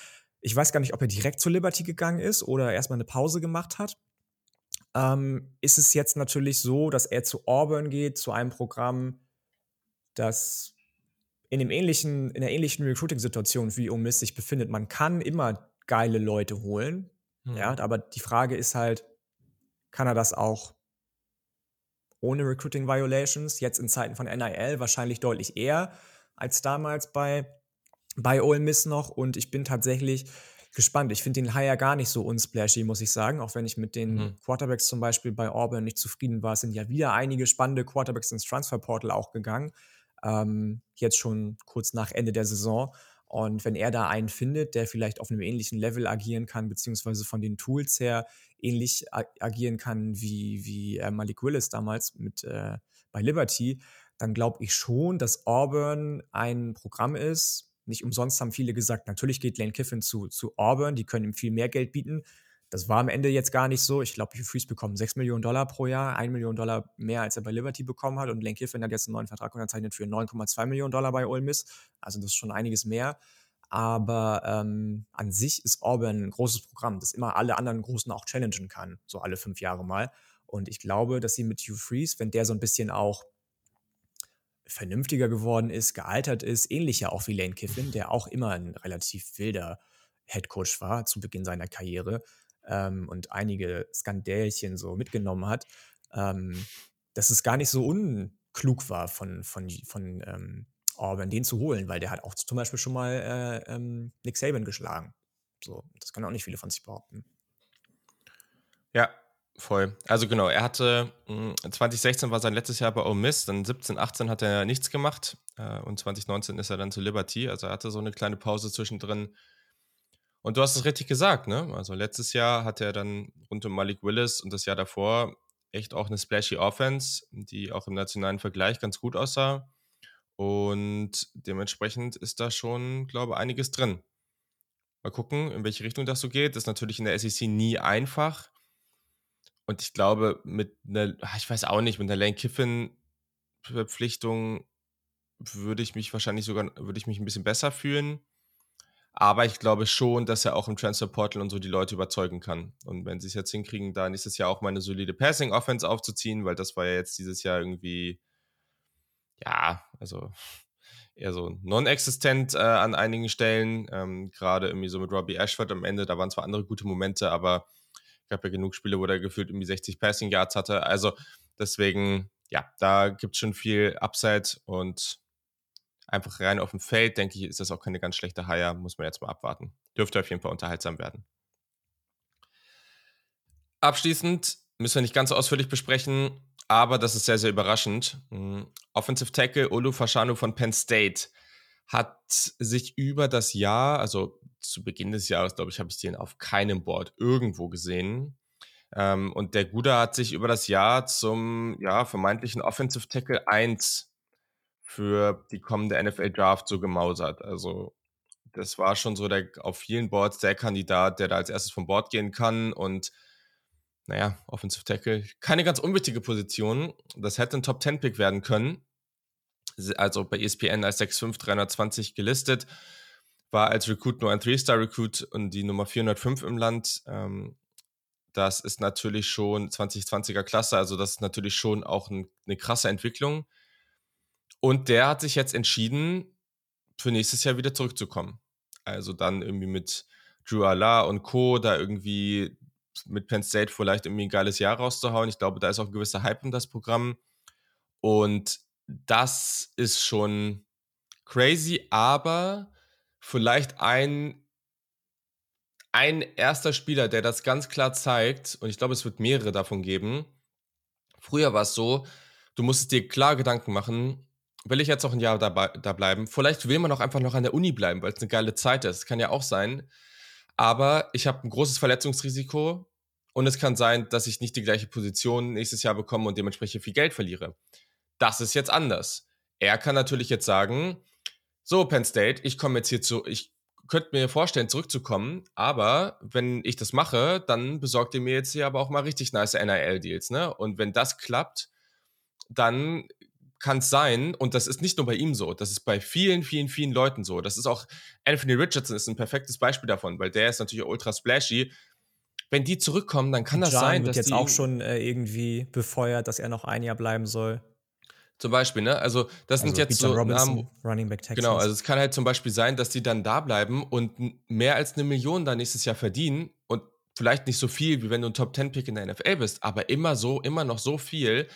[SPEAKER 3] ich weiß gar nicht, ob er direkt zur Liberty gegangen ist oder erstmal eine Pause gemacht hat. Ähm, ist es jetzt natürlich so, dass er zu Auburn geht, zu einem Programm, das in, dem ähnlichen, in der ähnlichen Recruiting-Situation wie Ole Miss sich befindet. Man kann immer geile Leute holen, mhm. ja, aber die Frage ist halt, kann er das auch ohne Recruiting Violations? Jetzt in Zeiten von NIL wahrscheinlich deutlich eher als damals bei, bei Ole Miss noch. Und ich bin tatsächlich gespannt. Ich finde den Hire gar nicht so unsplashy, muss ich sagen. Auch wenn ich mit den mhm. Quarterbacks zum Beispiel bei Auburn nicht zufrieden war, sind ja wieder einige spannende Quarterbacks ins Transferportal auch gegangen ähm, jetzt schon kurz nach Ende der Saison. Und wenn er da einen findet, der vielleicht auf einem ähnlichen Level agieren kann, beziehungsweise von den Tools her ähnlich agieren kann wie, wie äh, Malik Willis damals mit, äh, bei Liberty, dann glaube ich schon, dass Auburn ein Programm ist. Nicht umsonst haben viele gesagt, natürlich geht Lane Kiffin zu, zu Auburn, die können ihm viel mehr Geld bieten. Das war am Ende jetzt gar nicht so. Ich glaube, Hugh Freeze bekommt 6 Millionen Dollar pro Jahr, 1 Million Dollar mehr, als er bei Liberty bekommen hat. Und Lane Kiffin hat jetzt einen neuen Vertrag unterzeichnet für 9,2 Millionen Dollar bei Ole Miss. Also das ist schon einiges mehr. Aber ähm, an sich ist Auburn ein großes Programm, das immer alle anderen Großen auch challengen kann, so alle fünf Jahre mal. Und ich glaube, dass sie mit Hugh Freeze, wenn der so ein bisschen auch vernünftiger geworden ist, gealtert ist, ähnlicher auch wie Lane Kiffin, der auch immer ein relativ wilder Headcoach war zu Beginn seiner Karriere, ähm, und einige Skandälchen so mitgenommen hat, ähm, dass es gar nicht so unklug war von, von, von ähm, Auburn, den zu holen, weil der hat auch zum Beispiel schon mal äh, ähm, Nick Saban geschlagen. So, das können auch nicht viele von sich behaupten.
[SPEAKER 1] Ja, voll. Also genau, er hatte 2016 hm, war sein letztes Jahr bei Ole Miss, dann 17, 18 hat er nichts gemacht äh, und 2019 ist er dann zu Liberty. Also er hatte so eine kleine Pause zwischendrin und du hast es richtig gesagt, ne? Also letztes Jahr hatte er dann rund um Malik Willis und das Jahr davor echt auch eine splashy Offense, die auch im nationalen Vergleich ganz gut aussah. Und dementsprechend ist da schon, glaube ich, einiges drin. Mal gucken, in welche Richtung das so geht. Das ist natürlich in der SEC nie einfach. Und ich glaube, mit einer, ah, ich weiß auch nicht, mit einer Lane Kiffin-Verpflichtung würde ich mich wahrscheinlich sogar, würde ich mich ein bisschen besser fühlen. Aber ich glaube schon, dass er auch im Transfer Portal und so die Leute überzeugen kann. Und wenn sie es jetzt hinkriegen, da nächstes Jahr auch mal eine solide Passing Offense aufzuziehen, weil das war ja jetzt dieses Jahr irgendwie, ja, also eher so non-existent äh, an einigen Stellen. Ähm, Gerade irgendwie so mit Robbie Ashford am Ende, da waren zwar andere gute Momente, aber Gab ja genug Spiele, wo er gefühlt irgendwie 60 Passing Yards hatte. Also deswegen, ja, da gibt es schon viel Upside und einfach rein auf dem Feld, denke ich, ist das auch keine ganz schlechte Hire. Muss man jetzt mal abwarten. Dürfte auf jeden Fall unterhaltsam werden. Abschließend müssen wir nicht ganz so ausführlich besprechen, aber das ist sehr, sehr überraschend. Hm, Offensive Tackle Olu Fashanu von Penn State hat sich über das Jahr, also zu Beginn des Jahres, glaube ich, habe ich den auf keinem Board irgendwo gesehen. Ähm, und der Guda hat sich über das Jahr zum ja, vermeintlichen Offensive Tackle 1 für die kommende NFL Draft so gemausert. Also das war schon so der auf vielen Boards der Kandidat, der da als erstes vom Board gehen kann und naja, Offensive Tackle, keine ganz unwichtige Position. Das hätte ein Top 10 Pick werden können. Also bei ESPN als 6'5 320 gelistet, war als Recruit nur ein 3-Star-Recruit und die Nummer 405 im Land. Ähm, das ist natürlich schon 2020er Klasse, also das ist natürlich schon auch ein, eine krasse Entwicklung. Und der hat sich jetzt entschieden, für nächstes Jahr wieder zurückzukommen. Also dann irgendwie mit Drew Allah und Co. da irgendwie mit Penn State vielleicht irgendwie ein geiles Jahr rauszuhauen. Ich glaube, da ist auch ein gewisser Hype um das Programm. Und das ist schon crazy, aber vielleicht ein, ein erster Spieler, der das ganz klar zeigt, und ich glaube, es wird mehrere davon geben. Früher war es so, du musstest dir klar Gedanken machen, will ich jetzt noch ein Jahr dabei, da bleiben? Vielleicht will man auch einfach noch an der Uni bleiben, weil es eine geile Zeit ist. Kann ja auch sein. Aber ich habe ein großes Verletzungsrisiko und es kann sein, dass ich nicht die gleiche Position nächstes Jahr bekomme und dementsprechend viel Geld verliere. Das ist jetzt anders. Er kann natürlich jetzt sagen, so Penn State, ich komme jetzt hier zu, ich könnte mir vorstellen, zurückzukommen, aber wenn ich das mache, dann besorgt ihr mir jetzt hier aber auch mal richtig nice NIL-Deals, ne? Und wenn das klappt, dann kann es sein, und das ist nicht nur bei ihm so, das ist bei vielen, vielen, vielen Leuten so. Das ist auch, Anthony Richardson ist ein perfektes Beispiel davon, weil der ist natürlich ultra splashy. Wenn die zurückkommen, dann kann das John sein,
[SPEAKER 3] wird dass jetzt auch schon äh, irgendwie befeuert, dass er noch ein Jahr bleiben soll.
[SPEAKER 1] Zum Beispiel, ne? Also, das also sind jetzt so
[SPEAKER 3] Robinson, Namen, Running Back
[SPEAKER 1] Texans. Genau, also es kann halt zum Beispiel sein, dass die dann da bleiben und mehr als eine Million da nächstes Jahr verdienen und vielleicht nicht so viel, wie wenn du ein Top 10 Pick in der NFL bist, aber immer so, immer noch so viel,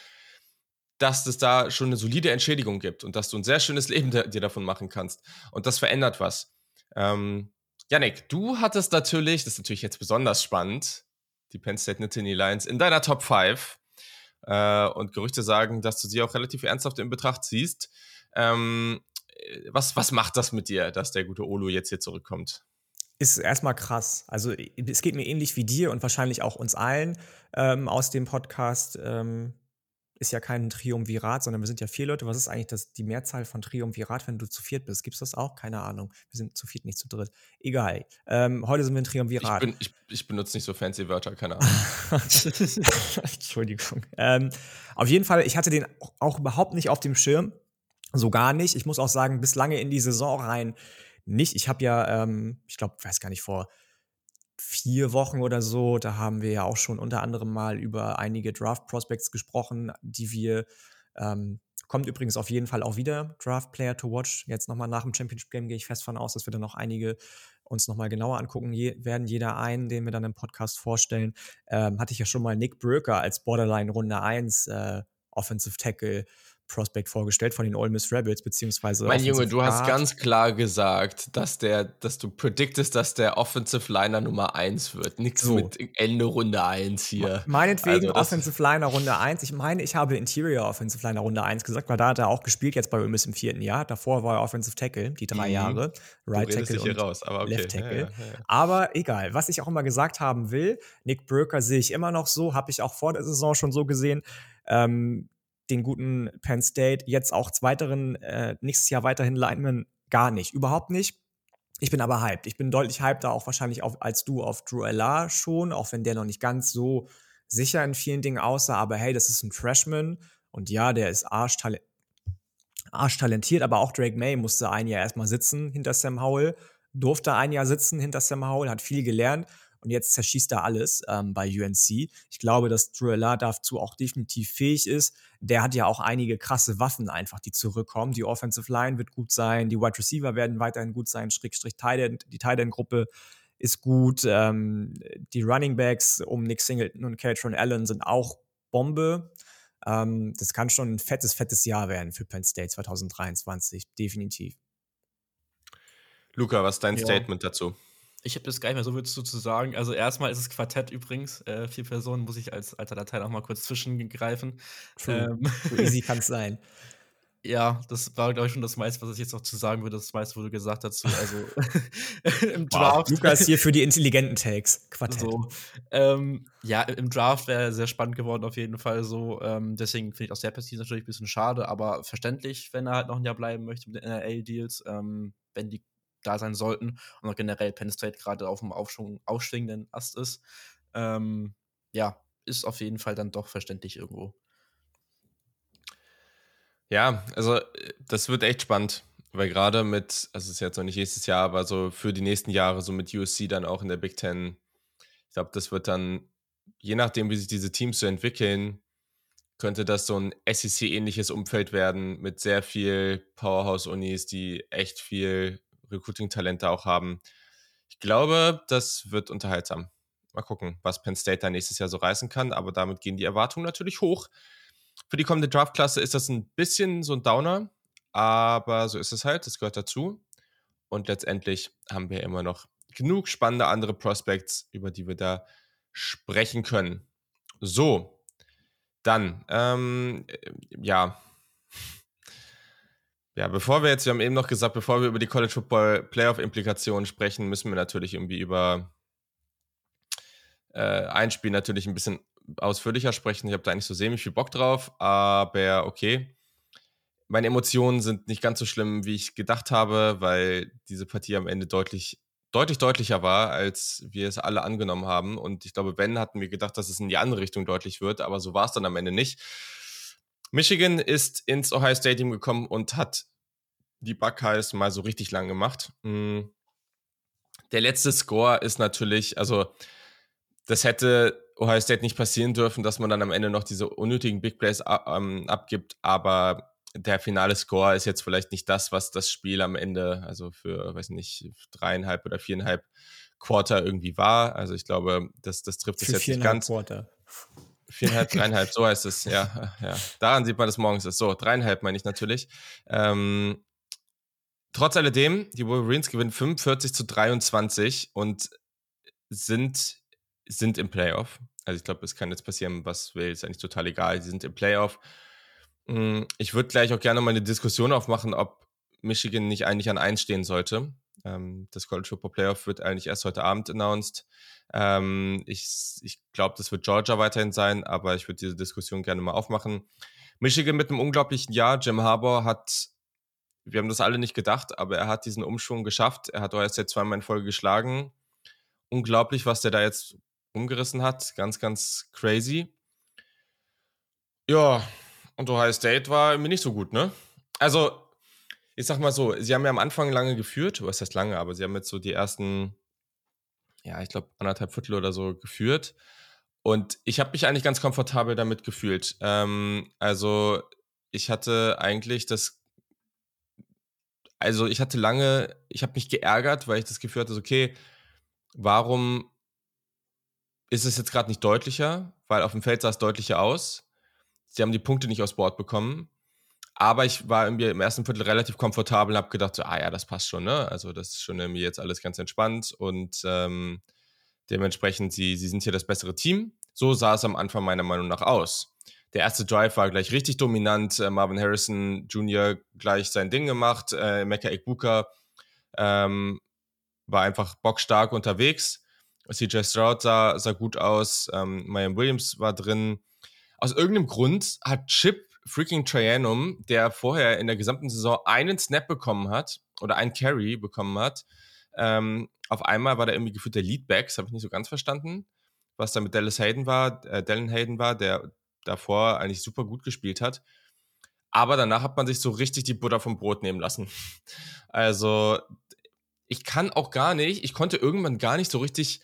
[SPEAKER 1] dass es da schon eine solide Entschädigung gibt und dass du ein sehr schönes Leben dir davon machen kannst. Und das verändert was. Ähm, Yannick, du hattest natürlich, das ist natürlich jetzt besonders spannend, die Penn State Nittany Lions in deiner Top 5. Äh, und Gerüchte sagen, dass du sie auch relativ ernsthaft in Betracht ziehst. Ähm, was, was macht das mit dir, dass der gute Olu jetzt hier zurückkommt?
[SPEAKER 3] Ist erstmal krass. Also es geht mir ähnlich wie dir und wahrscheinlich auch uns allen ähm, aus dem Podcast. Ähm, ist ja kein Triumvirat, sondern wir sind ja vier Leute. Was ist eigentlich das, die Mehrzahl von Triumvirat, wenn du zu viert bist? Gibt es das auch? Keine Ahnung. Wir sind zu viert, nicht zu dritt. Egal. Ähm, heute sind wir ein Triumvirat.
[SPEAKER 1] Ich, bin, ich, ich, benutze nicht so fancy Wörter, keine Ahnung.
[SPEAKER 3] Entschuldigung. Ähm, auf jeden Fall, ich hatte den auch überhaupt nicht auf dem Schirm. So gar nicht. Ich muss auch sagen, bis lange in die Saison rein nicht. Ich habe ja, ähm, ich glaube, weiß gar nicht, vor vier Wochen oder so, da haben wir ja auch schon unter anderem mal über einige Draft Prospects gesprochen, die wir, ähm, kommt übrigens auf jeden Fall auch wieder, Draft Player to Watch. Jetzt nochmal nach dem Championship Game gehe ich fest von aus, dass wir dann noch einige uns nochmal genauer angucken Je werden. Jeder einen, den wir dann im Podcast vorstellen, ähm, hatte ich ja schon mal Nick Bröker als Borderline Runde 1 äh, Offensive Tackle Prospect vorgestellt von den Ole Miss Rebels, beziehungsweise.
[SPEAKER 1] Mein Junge, du hast ganz klar gesagt, dass der, dass du predictest, dass der Offensive Liner Nummer 1 wird. Nichts so. mit Ende Runde 1 hier.
[SPEAKER 3] Meinetwegen also Offensive Liner Runde 1. Ich meine, ich habe Interior Offensive Liner Runde 1 gesagt, weil da hat er auch gespielt, jetzt bei Ole Miss im vierten Jahr. Davor war er Offensive Tackle, die drei mhm. Jahre.
[SPEAKER 1] Right Tackle und
[SPEAKER 3] raus, okay. Left Tackle. Ja, ja, ja. Aber egal, was ich auch immer gesagt haben will, Nick Bröker sehe ich immer noch so, habe ich auch vor der Saison schon so gesehen. Ähm, den guten Penn State, jetzt auch zweiteren, äh, nächstes Jahr weiterhin Lineman, gar nicht. Überhaupt nicht. Ich bin aber hyped. Ich bin deutlich hyped, da auch wahrscheinlich auf, als du auf Drew Eller schon, auch wenn der noch nicht ganz so sicher in vielen Dingen aussah. Aber hey, das ist ein Freshman und ja, der ist arschtalentiert, arschtalentiert aber auch Drake May musste ein Jahr erstmal sitzen hinter Sam Howell, durfte ein Jahr sitzen hinter Sam Howell, hat viel gelernt und jetzt zerschießt er alles ähm, bei UNC. Ich glaube, dass Druella dazu auch definitiv fähig ist. Der hat ja auch einige krasse Waffen einfach, die zurückkommen. Die Offensive Line wird gut sein, die Wide Receiver werden weiterhin gut sein, Schrägstrich Tight die Tight End-Gruppe ist gut. Ähm, die Running Backs um Nick Singleton und Catron Allen sind auch Bombe. Ähm, das kann schon ein fettes, fettes Jahr werden für Penn State 2023, definitiv.
[SPEAKER 1] Luca, was ist dein ja. Statement dazu?
[SPEAKER 2] Ich habe das gar nicht mehr so viel zu sagen. Also erstmal ist es Quartett übrigens. Äh, vier Personen muss ich als alter Datei auch mal kurz zwischengreifen.
[SPEAKER 3] True. Ähm, so easy kann es sein.
[SPEAKER 2] Ja, das war, glaube ich, schon das meiste, was ich jetzt noch zu sagen würde. Das meiste wurde gesagt dazu. Also
[SPEAKER 3] im Draft. Wow, Lukas hier für die intelligenten Takes. Quartett.
[SPEAKER 2] So, ähm, ja, im Draft wäre sehr spannend geworden, auf jeden Fall so. Ähm, deswegen finde ich aus der Perspektive natürlich ein bisschen schade, aber verständlich, wenn er halt noch ein Jahr bleiben möchte mit den NRL-Deals, ähm, wenn die da sein sollten und auch generell Penn State gerade auf dem Aufschwung, aufschwingenden Ast ist. Ähm, ja, ist auf jeden Fall dann doch verständlich irgendwo.
[SPEAKER 1] Ja, also das wird echt spannend, weil gerade mit, also es ist jetzt noch nicht nächstes Jahr, aber so für die nächsten Jahre, so mit USC dann auch in der Big Ten, ich glaube, das wird dann, je nachdem, wie sich diese Teams so entwickeln, könnte das so ein SEC-ähnliches Umfeld werden mit sehr viel Powerhouse-Unis, die echt viel Recruiting-Talente auch haben. Ich glaube, das wird unterhaltsam. Mal gucken, was Penn State da nächstes Jahr so reißen kann, aber damit gehen die Erwartungen natürlich hoch. Für die kommende Draftklasse ist das ein bisschen so ein Downer, aber so ist es halt, das gehört dazu. Und letztendlich haben wir immer noch genug spannende andere Prospects, über die wir da sprechen können. So, dann, ähm, ja. Ja, bevor wir jetzt, wir haben eben noch gesagt, bevor wir über die College Football Playoff-Implikationen sprechen, müssen wir natürlich irgendwie über äh, ein Spiel natürlich ein bisschen ausführlicher sprechen. Ich habe da eigentlich so semi viel Bock drauf, aber okay. Meine Emotionen sind nicht ganz so schlimm, wie ich gedacht habe, weil diese Partie am Ende deutlich, deutlich deutlicher war, als wir es alle angenommen haben. Und ich glaube, Ben hatten wir gedacht, dass es in die andere Richtung deutlich wird, aber so war es dann am Ende nicht. Michigan ist ins Ohio Stadium gekommen und hat die Buckeyes mal so richtig lang gemacht. Hm. Der letzte Score ist natürlich, also das hätte Ohio State nicht passieren dürfen, dass man dann am Ende noch diese unnötigen Big Plays ähm, abgibt, aber der finale Score ist jetzt vielleicht nicht das, was das Spiel am Ende, also für, weiß nicht, dreieinhalb oder viereinhalb Quarter irgendwie war. Also ich glaube, das, das trifft es jetzt nicht ganz. Quarter. Viereinhalb, dreieinhalb, so heißt es, ja, ja. Daran sieht man, dass morgens ist. So, dreieinhalb meine ich natürlich. Ähm, trotz alledem, die Wolverines gewinnen 45 zu 23 und sind, sind im Playoff. Also ich glaube, es kann jetzt passieren, was will, ist eigentlich total egal. Sie sind im Playoff. Hm, ich würde gleich auch gerne mal eine Diskussion aufmachen, ob Michigan nicht eigentlich an 1 stehen sollte. Ähm, das College Football Playoff wird eigentlich erst heute Abend announced. Ähm, ich ich glaube, das wird Georgia weiterhin sein, aber ich würde diese Diskussion gerne mal aufmachen. Michigan mit einem unglaublichen Jahr. Jim Harbour hat, wir haben das alle nicht gedacht, aber er hat diesen Umschwung geschafft. Er hat jetzt zweimal in Folge geschlagen. Unglaublich, was der da jetzt umgerissen hat. Ganz, ganz crazy. Ja, und Ohio State war mir nicht so gut, ne? Also, ich sag mal so, sie haben ja am Anfang lange geführt, was heißt lange, aber sie haben jetzt so die ersten, ja, ich glaube, anderthalb Viertel oder so geführt. Und ich habe mich eigentlich ganz komfortabel damit gefühlt. Ähm, also, ich hatte eigentlich das also ich hatte lange, ich habe mich geärgert, weil ich das Gefühl hatte, okay, warum ist es jetzt gerade nicht deutlicher, weil auf dem Feld sah es deutlicher aus. Sie haben die Punkte nicht aus Bord bekommen. Aber ich war irgendwie im ersten Viertel relativ komfortabel und habe gedacht, so, ah ja, das passt schon, ne? Also das ist schon irgendwie jetzt alles ganz entspannt und ähm, dementsprechend, sie, sie sind hier das bessere Team. So sah es am Anfang meiner Meinung nach aus. Der erste Drive war gleich richtig dominant. Äh, Marvin Harrison Jr. gleich sein Ding gemacht. Äh, Mecca Ekbuka ähm, war einfach bockstark unterwegs. CJ Stroud sah, sah gut aus, ähm, Miami Williams war drin. Aus irgendeinem Grund hat Chip freaking Trianum, der vorher in der gesamten Saison einen Snap bekommen hat oder einen Carry bekommen hat, ähm, auf einmal war der irgendwie gefühlt der Leadback, das habe ich nicht so ganz verstanden, was da mit Dallas Hayden war, äh, Dallin Hayden war, der davor eigentlich super gut gespielt hat. Aber danach hat man sich so richtig die Butter vom Brot nehmen lassen. Also, ich kann auch gar nicht, ich konnte irgendwann gar nicht so richtig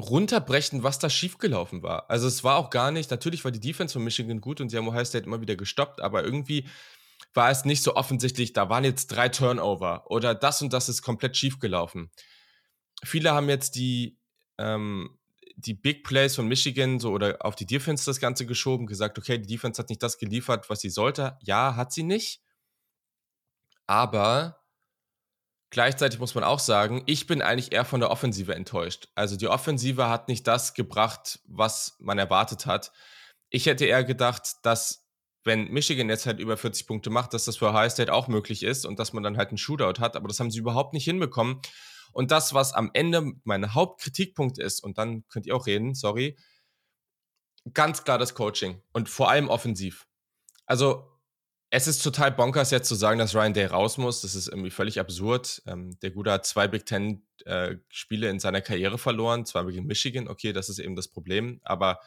[SPEAKER 1] runterbrechen, was da schiefgelaufen war. Also es war auch gar nicht, natürlich war die Defense von Michigan gut und sie haben Ohio State immer wieder gestoppt, aber irgendwie war es nicht so offensichtlich, da waren jetzt drei Turnover oder das und das ist komplett schief gelaufen. Viele haben jetzt die, ähm, die Big Plays von Michigan so oder auf die Defense das Ganze geschoben, gesagt, okay, die Defense hat nicht das geliefert, was sie sollte. Ja, hat sie nicht. Aber gleichzeitig muss man auch sagen, ich bin eigentlich eher von der Offensive enttäuscht. Also die Offensive hat nicht das gebracht, was man erwartet hat. Ich hätte eher gedacht, dass wenn Michigan jetzt halt über 40 Punkte macht, dass das für Ohio State auch möglich ist und dass man dann halt einen Shootout hat, aber das haben sie überhaupt nicht hinbekommen. Und das, was am Ende mein Hauptkritikpunkt ist, und dann könnt ihr auch reden, sorry, ganz klar das Coaching und vor allem offensiv. Also, es ist total bonkers jetzt zu sagen, dass Ryan Day raus muss. Das ist irgendwie völlig absurd. Ähm, der Gute hat zwei Big Ten äh, Spiele in seiner Karriere verloren, zwar gegen Michigan. Okay, das ist eben das Problem. Aber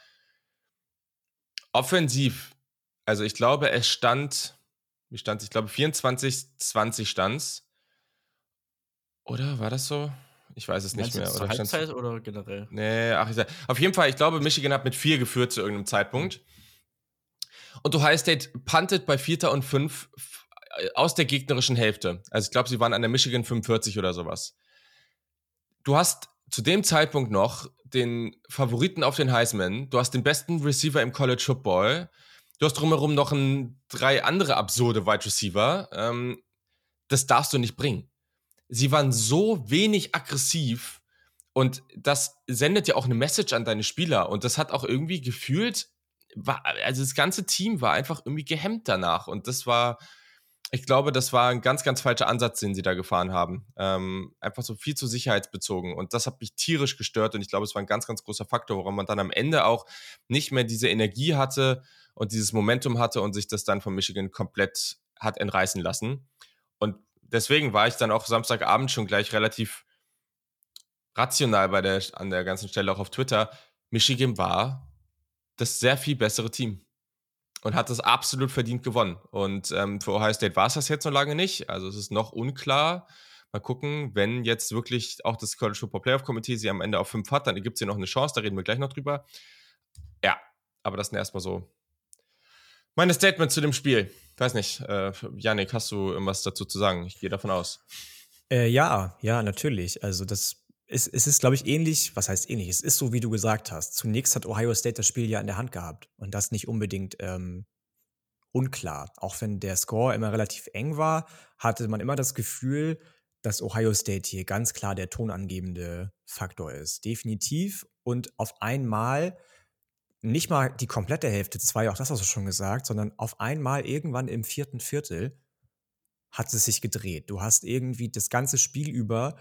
[SPEAKER 1] offensiv also ich glaube, es stand, wie stand es? Ich glaube 24, 20 stand's. Oder war das so? Ich weiß es Meinst nicht mehr.
[SPEAKER 2] Oder Halbzeit oder generell?
[SPEAKER 1] Nee, ach, ich sag, auf jeden Fall, ich glaube, Michigan hat mit vier geführt zu irgendeinem Zeitpunkt. Und Ohio State puntet bei Vierter und Fünf äh, aus der gegnerischen Hälfte. Also ich glaube, sie waren an der Michigan 45 oder sowas. Du hast zu dem Zeitpunkt noch den Favoriten auf den Heisman. Du hast den besten Receiver im College Football. Du hast drumherum noch ein, drei andere absurde Wide Receiver. Ähm, das darfst du nicht bringen. Sie waren so wenig aggressiv und das sendet ja auch eine Message an deine Spieler und das hat auch irgendwie gefühlt, war, also das ganze Team war einfach irgendwie gehemmt danach und das war, ich glaube, das war ein ganz, ganz falscher Ansatz, den sie da gefahren haben. Ähm, einfach so viel zu sicherheitsbezogen. Und das hat mich tierisch gestört. Und ich glaube, es war ein ganz, ganz großer Faktor, warum man dann am Ende auch nicht mehr diese Energie hatte und dieses Momentum hatte und sich das dann von Michigan komplett hat entreißen lassen. Und deswegen war ich dann auch Samstagabend schon gleich relativ rational bei der, an der ganzen Stelle auch auf Twitter. Michigan war das sehr viel bessere Team und hat das absolut verdient gewonnen. Und ähm, für Ohio State war es das jetzt noch lange nicht. Also es ist noch unklar. Mal gucken, wenn jetzt wirklich auch das College Football Playoff Committee sie am Ende auf fünf hat, dann gibt es hier noch eine Chance, da reden wir gleich noch drüber. Ja, aber das sind erstmal so meine Statement zu dem Spiel. Weiß nicht, äh, Janik, hast du irgendwas dazu zu sagen? Ich gehe davon aus.
[SPEAKER 3] Äh, ja, ja, natürlich. Also das ist, es ist, glaube ich, ähnlich, was heißt ähnlich? Es ist so, wie du gesagt hast. Zunächst hat Ohio State das Spiel ja in der Hand gehabt und das nicht unbedingt ähm, unklar. Auch wenn der Score immer relativ eng war, hatte man immer das Gefühl, dass Ohio State hier ganz klar der tonangebende Faktor ist. Definitiv. Und auf einmal nicht mal die komplette Hälfte zwei, auch das hast du schon gesagt, sondern auf einmal irgendwann im vierten Viertel hat es sich gedreht. Du hast irgendwie das ganze Spiel über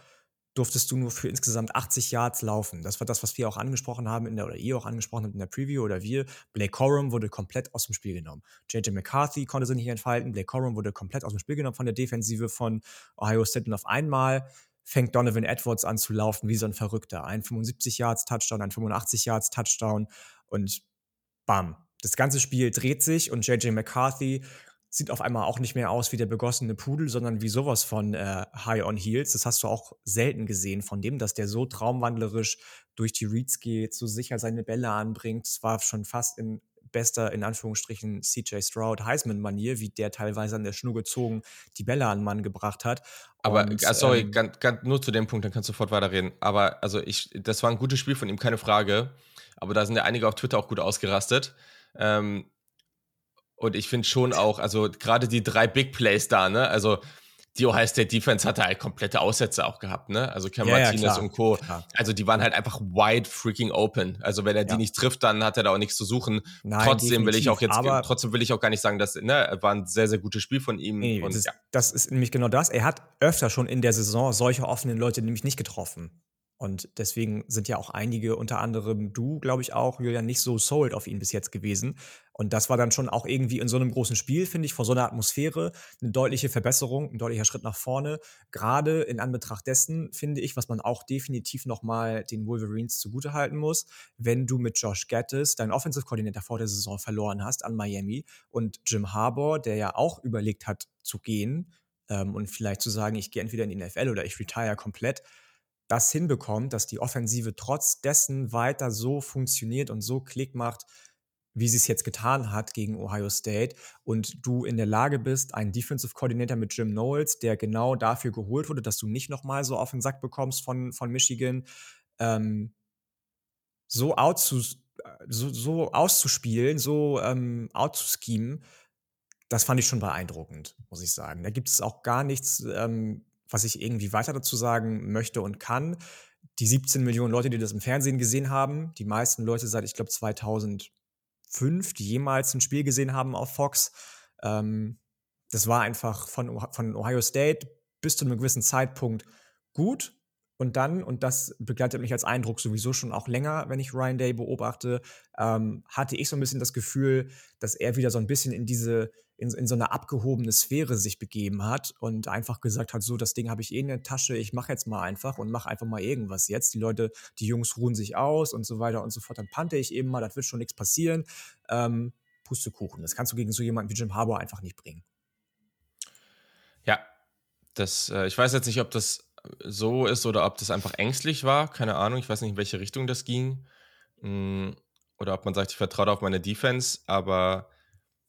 [SPEAKER 3] durftest du nur für insgesamt 80 Yards laufen. Das war das, was wir auch angesprochen haben in der, oder ihr auch angesprochen habt in der Preview oder wir. Blake Corum wurde komplett aus dem Spiel genommen. JJ McCarthy konnte sich nicht entfalten. Blake Corum wurde komplett aus dem Spiel genommen von der Defensive von Ohio State und auf einmal fängt Donovan Edwards an zu laufen wie so ein Verrückter. Ein 75 Yards Touchdown, ein 85 Yards Touchdown und bam, das ganze Spiel dreht sich und JJ McCarthy sieht auf einmal auch nicht mehr aus wie der begossene Pudel, sondern wie sowas von äh, High on Heels. Das hast du auch selten gesehen von dem, dass der so traumwandlerisch durch die Reads geht, so sicher seine Bälle anbringt. Es war schon fast in bester, in Anführungsstrichen, CJ Stroud Heisman-Manier, wie der teilweise an der Schnur gezogen die Bälle an den Mann gebracht hat.
[SPEAKER 1] Aber, Und, äh, sorry, ähm, ganz, ganz, nur zu dem Punkt, dann kannst du sofort weiterreden. Aber also ich, das war ein gutes Spiel von ihm, keine Frage. Aber da sind ja einige auf Twitter auch gut ausgerastet. Ähm, und ich finde schon auch, also gerade die drei Big Plays da, ne? Also die Ohio State Defense hatte halt komplette Aussätze auch gehabt, ne? Also Cam ja, Martinez ja, und Co. Klar. Also die waren halt einfach wide freaking open. Also wenn er die nicht trifft, dann hat er da auch nichts zu suchen. Nein, trotzdem will ich auch jetzt, trotzdem will ich auch gar nicht sagen, dass, ne, war ein sehr, sehr gutes Spiel von ihm.
[SPEAKER 3] Nee, und, das, das ist nämlich genau das. Er hat öfter schon in der Saison solche offenen Leute nämlich nicht getroffen. Und deswegen sind ja auch einige, unter anderem du, glaube ich auch, Julian, nicht so sold auf ihn bis jetzt gewesen. Und das war dann schon auch irgendwie in so einem großen Spiel, finde ich, vor so einer Atmosphäre eine deutliche Verbesserung, ein deutlicher Schritt nach vorne. Gerade in Anbetracht dessen, finde ich, was man auch definitiv nochmal den Wolverines zugutehalten muss, wenn du mit Josh Gattis, deinen Offensive Coordinator vor der Saison verloren hast an Miami und Jim Harbour, der ja auch überlegt hat zu gehen ähm, und vielleicht zu sagen, ich gehe entweder in die NFL oder ich retire komplett, das hinbekommt, dass die Offensive trotz dessen weiter so funktioniert und so Klick macht, wie sie es jetzt getan hat gegen Ohio State und du in der Lage bist, einen Defensive Coordinator mit Jim Knowles, der genau dafür geholt wurde, dass du nicht nochmal so auf den Sack bekommst von, von Michigan, ähm, so, outzus so, so auszuspielen, so ähm, outzuschemen, das fand ich schon beeindruckend, muss ich sagen. Da gibt es auch gar nichts, ähm, was ich irgendwie weiter dazu sagen möchte und kann. Die 17 Millionen Leute, die das im Fernsehen gesehen haben, die meisten Leute seit, ich glaube, 2000 fünf, die jemals ein Spiel gesehen haben auf Fox. Ähm, das war einfach von, von Ohio State bis zu einem gewissen Zeitpunkt gut. Und dann, und das begleitet mich als Eindruck sowieso schon auch länger, wenn ich Ryan Day beobachte, ähm, hatte ich so ein bisschen das Gefühl, dass er wieder so ein bisschen in diese, in, in so eine abgehobene Sphäre sich begeben hat und einfach gesagt hat, so, das Ding habe ich eh in der Tasche, ich mache jetzt mal einfach und mache einfach mal irgendwas jetzt. Die Leute, die Jungs ruhen sich aus und so weiter und so fort. Dann pante ich eben mal, das wird schon nichts passieren. Ähm, Pustekuchen. Das kannst du gegen so jemanden wie Jim Harbour einfach nicht bringen.
[SPEAKER 1] Ja, das, äh, ich weiß jetzt nicht, ob das so ist oder ob das einfach ängstlich war. Keine Ahnung. Ich weiß nicht, in welche Richtung das ging. Hm, oder ob man sagt, ich vertraue auf meine Defense. Aber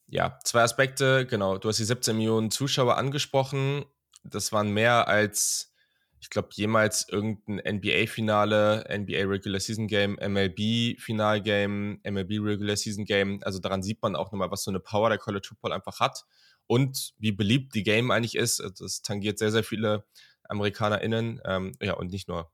[SPEAKER 1] ja, zwei Aspekte. Genau, du hast die 17 Millionen Zuschauer angesprochen. Das waren mehr als, ich glaube, jemals irgendein NBA-Finale, NBA Regular Season Game, MLB Final Game, MLB Regular Season Game. Also daran sieht man auch nochmal, was so eine Power der College Football einfach hat und wie beliebt die Game eigentlich ist. Das tangiert sehr, sehr viele AmerikanerInnen, ähm, ja, und nicht nur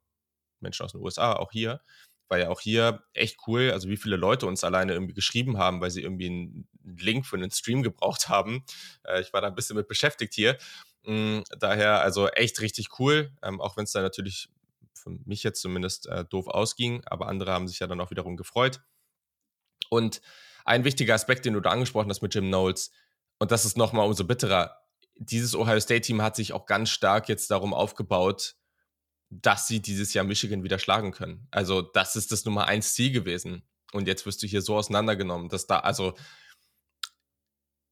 [SPEAKER 1] Menschen aus den USA, auch hier. War ja auch hier echt cool, also wie viele Leute uns alleine irgendwie geschrieben haben, weil sie irgendwie einen Link für einen Stream gebraucht haben. Äh, ich war da ein bisschen mit beschäftigt hier. Mhm, daher also echt richtig cool, ähm, auch wenn es da natürlich für mich jetzt zumindest äh, doof ausging, aber andere haben sich ja dann auch wiederum gefreut. Und ein wichtiger Aspekt, den du da angesprochen hast mit Jim Knowles, und das ist nochmal umso bitterer, dieses Ohio State-Team hat sich auch ganz stark jetzt darum aufgebaut, dass sie dieses Jahr Michigan wieder schlagen können. Also, das ist das Nummer eins Ziel gewesen. Und jetzt wirst du hier so auseinandergenommen, dass da, also,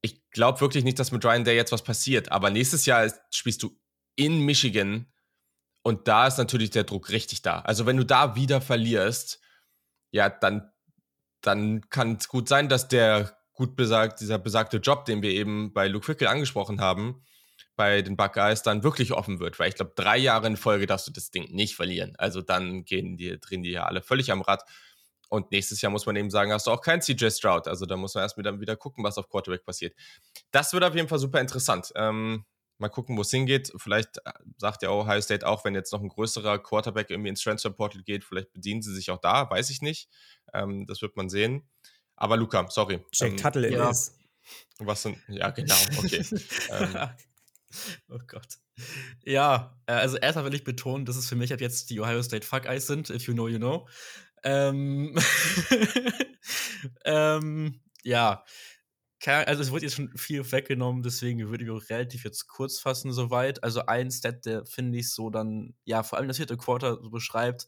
[SPEAKER 1] ich glaube wirklich nicht, dass mit Ryan Day jetzt was passiert. Aber nächstes Jahr spielst du in Michigan und da ist natürlich der Druck richtig da. Also, wenn du da wieder verlierst, ja, dann, dann kann es gut sein, dass der gut besagt, dieser besagte Job, den wir eben bei Luke Fickle angesprochen haben, bei den Buckeyes dann wirklich offen wird. Weil ich glaube, drei Jahre in Folge darfst du das Ding nicht verlieren. Also dann gehen die, drehen die ja alle völlig am Rad. Und nächstes Jahr muss man eben sagen, hast du auch kein CJ Stroud. Also da muss man erst wieder, wieder gucken, was auf Quarterback passiert. Das wird auf jeden Fall super interessant. Ähm, mal gucken, wo es hingeht. Vielleicht äh, sagt ja Ohio State auch, wenn jetzt noch ein größerer Quarterback irgendwie ins Transfer Portal geht, vielleicht bedienen sie sich auch da, weiß ich nicht. Ähm, das wird man sehen. Aber Luca, sorry.
[SPEAKER 3] Jack ähm, Tuttle ja. ist.
[SPEAKER 1] Was sind, ja, genau, okay. ähm.
[SPEAKER 2] Oh Gott. Ja, äh, also erstmal will ich betonen, dass es für mich ab jetzt die Ohio State Fuck Eyes sind, if you know, you know. Ähm, ähm, ja, also es wurde jetzt schon viel weggenommen, deswegen würde ich auch relativ jetzt kurz fassen soweit. Also ein Stat, der finde ich so dann, ja, vor allem das vierte Quarter so beschreibt,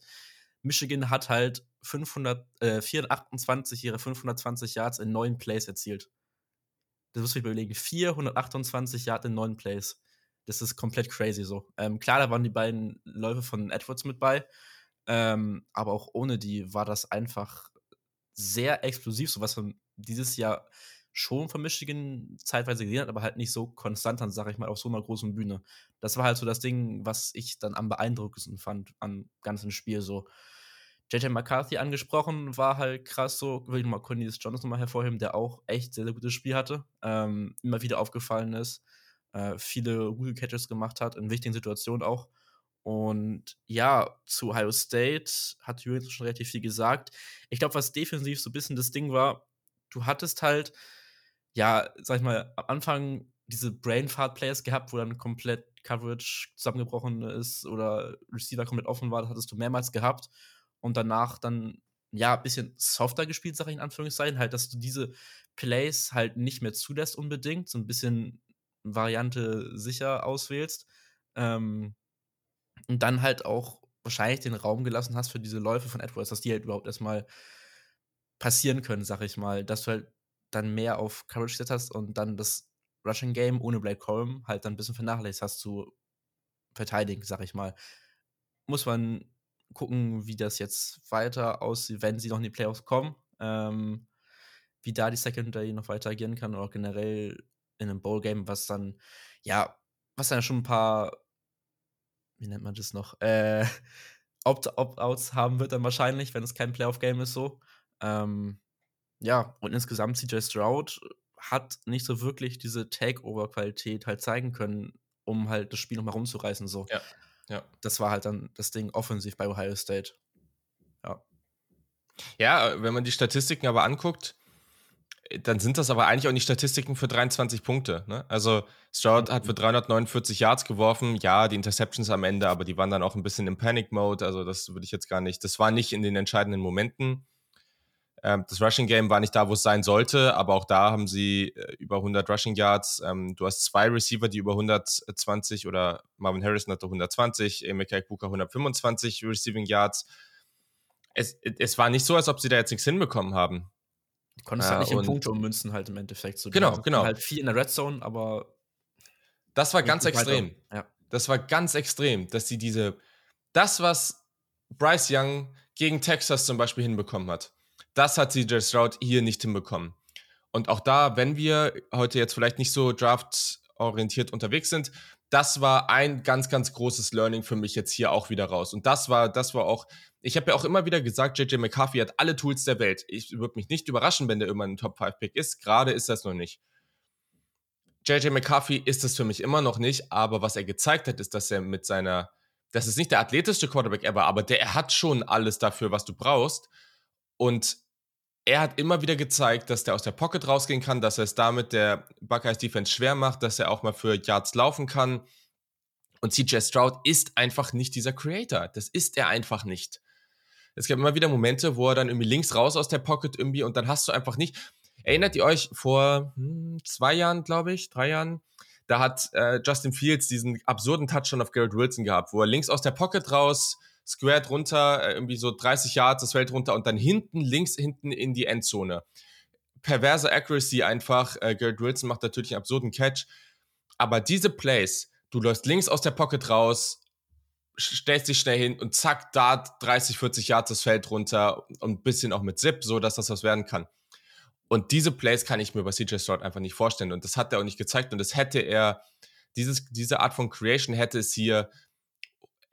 [SPEAKER 2] Michigan hat halt 500, äh, 428 ihre 520 Yards in neun Plays erzielt. Das muss ich mir überlegen. 428 Yards in neun Plays. Das ist komplett crazy so. Ähm, klar, da waren die beiden Läufe von Edwards mit bei. Ähm, aber auch ohne die war das einfach sehr explosiv, so was man dieses Jahr schon von Michigan zeitweise gesehen hat, aber halt nicht so konstant dann, sag ich mal, auf so einer großen Bühne. Das war halt so das Ding, was ich dann am beeindruckendsten fand am ganzen Spiel so. JJ McCarthy angesprochen, war halt krass so, will ich mal Cornelius Jones nochmal hervorheben, der auch echt sehr, sehr gutes Spiel hatte, ähm, immer wieder aufgefallen ist, äh, viele gute Catches gemacht hat, in wichtigen Situationen auch. Und ja, zu Ohio State hat Jürgen schon relativ viel gesagt. Ich glaube, was defensiv so ein bisschen das Ding war, du hattest halt, ja, sag ich mal, am Anfang diese Brainfart-Players gehabt, wo dann komplett Coverage zusammengebrochen ist oder Receiver komplett offen war, das hattest du mehrmals gehabt und danach dann ja ein bisschen softer gespielt, sage ich in Anführungszeichen, halt, dass du diese Plays halt nicht mehr zulässt unbedingt, so ein bisschen Variante sicher auswählst. Ähm, und dann halt auch wahrscheinlich den Raum gelassen hast für diese Läufe von Edwards, dass die halt überhaupt erstmal passieren können, sag ich mal, dass du halt dann mehr auf Coverage gesetzt hast und dann das Rushing Game ohne Blake Corum halt dann ein bisschen vernachlässigt hast zu verteidigen, sag ich mal. Muss man gucken, wie das jetzt weiter aussieht, wenn sie noch in die Playoffs kommen. Ähm, wie da die Secondary noch weiter agieren kann oder generell in einem Bowl-Game, was dann, ja, was dann schon ein paar, wie nennt man das noch, äh, Opt-outs haben wird dann wahrscheinlich, wenn es kein Playoff-Game ist so. Ähm, ja, und insgesamt CJ Stroud hat nicht so wirklich diese Takeover-Qualität halt zeigen können, um halt das Spiel nochmal rumzureißen. So.
[SPEAKER 1] Ja. Ja.
[SPEAKER 2] Das war halt dann das Ding offensiv bei Ohio State. Ja.
[SPEAKER 1] Ja, wenn man die Statistiken aber anguckt, dann sind das aber eigentlich auch nicht Statistiken für 23 Punkte. Ne? Also Stroud hat für 349 Yards geworfen. Ja, die Interceptions am Ende, aber die waren dann auch ein bisschen im Panic-Mode. Also das würde ich jetzt gar nicht. Das war nicht in den entscheidenden Momenten. Ähm, das Rushing Game war nicht da, wo es sein sollte, aber auch da haben sie äh, über 100 Rushing Yards. Ähm, du hast zwei Receiver, die über 120 oder Marvin Harrison hatte 120, Emeka Kuka 125 Receiving Yards. Es, es war nicht so, als ob sie da jetzt nichts hinbekommen haben.
[SPEAKER 2] Du konntest halt nicht in Punkte ummünzen, halt im Endeffekt. So,
[SPEAKER 1] genau, genau.
[SPEAKER 2] Halt viel in der Red Zone, aber.
[SPEAKER 1] Das war ganz extrem. Ja. Das war ganz extrem, dass sie diese. Das, was Bryce Young gegen Texas zum Beispiel hinbekommen hat, das hat CJ Stroud hier nicht hinbekommen. Und auch da, wenn wir heute jetzt vielleicht nicht so draftorientiert unterwegs sind, das war ein ganz, ganz großes Learning für mich jetzt hier auch wieder raus. Und das war, das war auch, ich habe ja auch immer wieder gesagt, JJ McCarthy hat alle Tools der Welt. Ich würde mich nicht überraschen, wenn der immer ein Top-5-Pick ist. Gerade ist das noch nicht. JJ McCarthy ist es für mich immer noch nicht, aber was er gezeigt hat, ist, dass er mit seiner, das ist nicht der athletischste Quarterback ever, aber der er hat schon alles dafür, was du brauchst. Und er hat immer wieder gezeigt, dass der aus der Pocket rausgehen kann, dass er es damit der Buckeyes Defense schwer macht, dass er auch mal für Yards laufen kann. Und CJ Stroud ist einfach nicht dieser Creator. Das ist er einfach nicht. Es gab immer wieder Momente, wo er dann irgendwie links raus aus der Pocket irgendwie und dann hast du einfach nicht. Erinnert ihr euch vor hm, zwei Jahren, glaube ich, drei Jahren? Da hat äh, Justin Fields diesen absurden Touchdown auf Garrett Wilson gehabt, wo er links aus der Pocket raus squared runter, äh, irgendwie so 30 Yards das Feld runter und dann hinten, links hinten in die Endzone. Perverse Accuracy einfach. Äh, Garrett Wilson macht natürlich einen absurden Catch. Aber diese Plays, du läufst links aus der Pocket raus, stellst dich schnell hin und zack, da 30, 40 Yards das Feld runter und ein bisschen auch mit Zip, so dass das was werden kann. Und diese Plays kann ich mir bei CJ Stroud einfach nicht vorstellen. Und das hat er auch nicht gezeigt. Und das hätte er, dieses, diese Art von Creation hätte es hier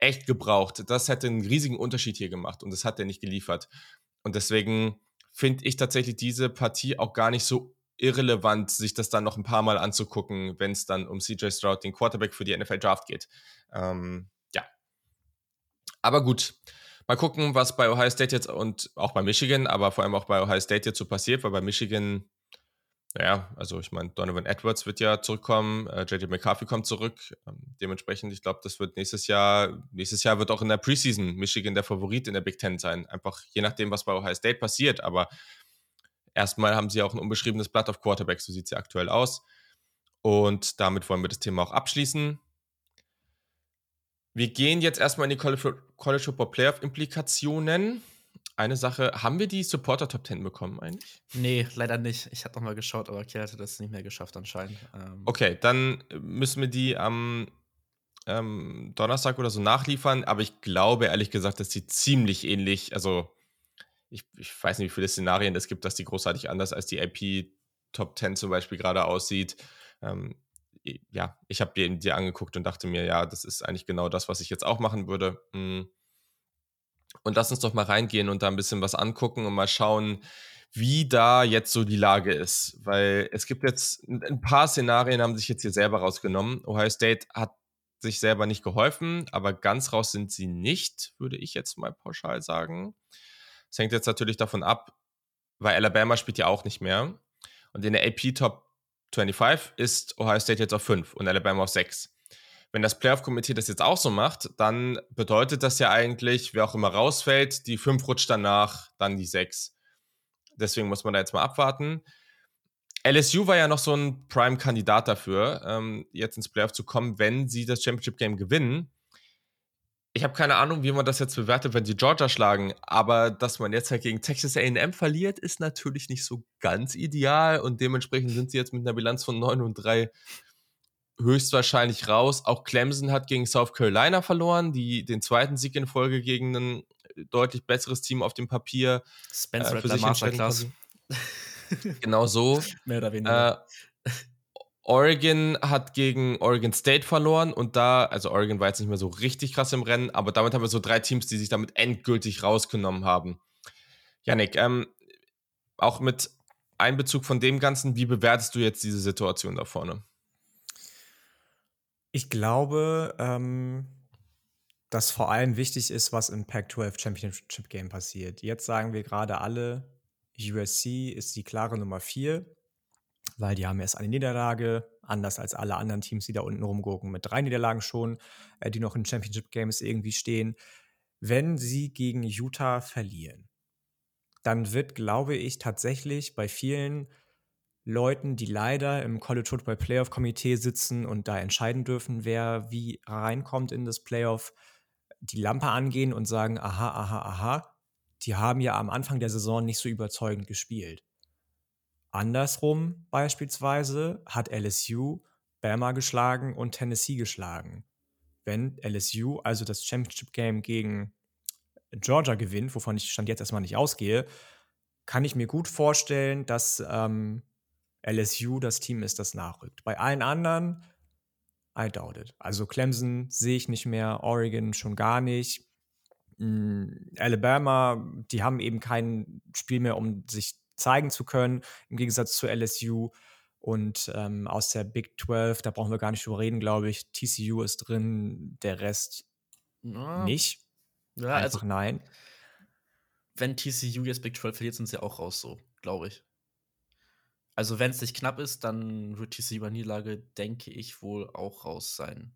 [SPEAKER 1] echt gebraucht. Das hätte einen riesigen Unterschied hier gemacht und das hat er nicht geliefert. Und deswegen finde ich tatsächlich diese Partie auch gar nicht so irrelevant, sich das dann noch ein paar Mal anzugucken, wenn es dann um CJ Stroud, den Quarterback für die NFL Draft geht. Ähm, ja. Aber gut. Mal gucken, was bei Ohio State jetzt und auch bei Michigan, aber vor allem auch bei Ohio State jetzt so passiert, weil bei Michigan naja, also ich meine, Donovan Edwards wird ja zurückkommen, äh, JJ McCarthy kommt zurück. Ähm, dementsprechend, ich glaube, das wird nächstes Jahr, nächstes Jahr wird auch in der Preseason Michigan der Favorit in der Big Ten sein. Einfach je nachdem, was bei Ohio State passiert. Aber erstmal haben sie auch ein unbeschriebenes Blatt auf Quarterback, so sieht ja aktuell aus. Und damit wollen wir das Thema auch abschließen. Wir gehen jetzt erstmal in die College Football Playoff Implikationen eine Sache, haben wir die Supporter Top 10 bekommen eigentlich?
[SPEAKER 2] Nee, leider nicht. Ich hatte noch mal geschaut, aber Kiel hatte das nicht mehr geschafft anscheinend.
[SPEAKER 1] Ähm okay, dann müssen wir die am ähm, Donnerstag oder so nachliefern, aber ich glaube ehrlich gesagt, dass die ziemlich ähnlich, also ich, ich weiß nicht, wie viele Szenarien es gibt, dass die großartig anders als die AP Top 10 zum Beispiel gerade aussieht. Ähm, ja, ich habe die, die angeguckt und dachte mir, ja, das ist eigentlich genau das, was ich jetzt auch machen würde. Hm und lass uns doch mal reingehen und da ein bisschen was angucken und mal schauen, wie da jetzt so die Lage ist. Weil es gibt jetzt ein paar Szenarien, haben sich jetzt hier selber rausgenommen. Ohio State hat sich selber nicht geholfen, aber ganz raus sind sie nicht, würde ich jetzt mal pauschal sagen. Es hängt jetzt natürlich davon ab, weil Alabama spielt ja auch nicht mehr. Und in der AP Top 25 ist Ohio State jetzt auf 5 und Alabama auf 6. Wenn das Playoff-Komitee das jetzt auch so macht, dann bedeutet das ja eigentlich, wer auch immer rausfällt, die fünf rutscht danach, dann die sechs. Deswegen muss man da jetzt mal abwarten. LSU war ja noch so ein Prime-Kandidat dafür, ähm, jetzt ins Playoff zu kommen, wenn sie das Championship-Game gewinnen. Ich habe keine Ahnung, wie man das jetzt bewertet, wenn sie Georgia schlagen, aber dass man jetzt halt gegen Texas AM verliert, ist natürlich nicht so ganz ideal und dementsprechend sind sie jetzt mit einer Bilanz von 9 und 3 höchstwahrscheinlich raus. Auch Clemson hat gegen South Carolina verloren, die den zweiten Sieg in Folge gegen ein deutlich besseres Team auf dem Papier
[SPEAKER 2] Spencer äh, für sich Masterclass.
[SPEAKER 1] genau so.
[SPEAKER 2] Mehr oder weniger.
[SPEAKER 1] Äh, Oregon hat gegen Oregon State verloren und da, also Oregon war jetzt nicht mehr so richtig krass im Rennen, aber damit haben wir so drei Teams, die sich damit endgültig rausgenommen haben. Janik, ähm, auch mit Einbezug von dem Ganzen, wie bewertest du jetzt diese Situation da vorne?
[SPEAKER 3] Ich glaube, ähm, dass vor allem wichtig ist, was im Pac-12 Championship Game passiert. Jetzt sagen wir gerade alle, USC ist die klare Nummer 4 weil die haben erst eine Niederlage, anders als alle anderen Teams, die da unten rumgucken, mit drei Niederlagen schon, äh, die noch in Championship Games irgendwie stehen. Wenn sie gegen Utah verlieren, dann wird, glaube ich, tatsächlich bei vielen Leuten, die leider im College Football Playoff Komitee sitzen und da entscheiden dürfen, wer wie reinkommt in das Playoff, die Lampe angehen und sagen, aha, aha, aha, die haben ja am Anfang der Saison nicht so überzeugend gespielt. Andersrum beispielsweise hat LSU Bama geschlagen und Tennessee geschlagen. Wenn LSU also das Championship Game gegen Georgia gewinnt, wovon ich stand jetzt erstmal nicht ausgehe, kann ich mir gut vorstellen, dass ähm, LSU das Team ist, das nachrückt. Bei allen anderen, I doubt it. Also Clemson sehe ich nicht mehr, Oregon schon gar nicht. Mm, Alabama, die haben eben kein Spiel mehr, um sich zeigen zu können, im Gegensatz zu LSU. Und ähm, aus der Big 12, da brauchen wir gar nicht drüber reden, glaube ich. TCU ist drin, der Rest ja. nicht. Ja, Einfach also, nein.
[SPEAKER 2] Wenn TCU jetzt Big 12 verliert, sind sie auch raus, so, glaube ich. Also, wenn es nicht knapp ist, dann wird TCU bei Niederlage, denke ich, wohl auch raus sein.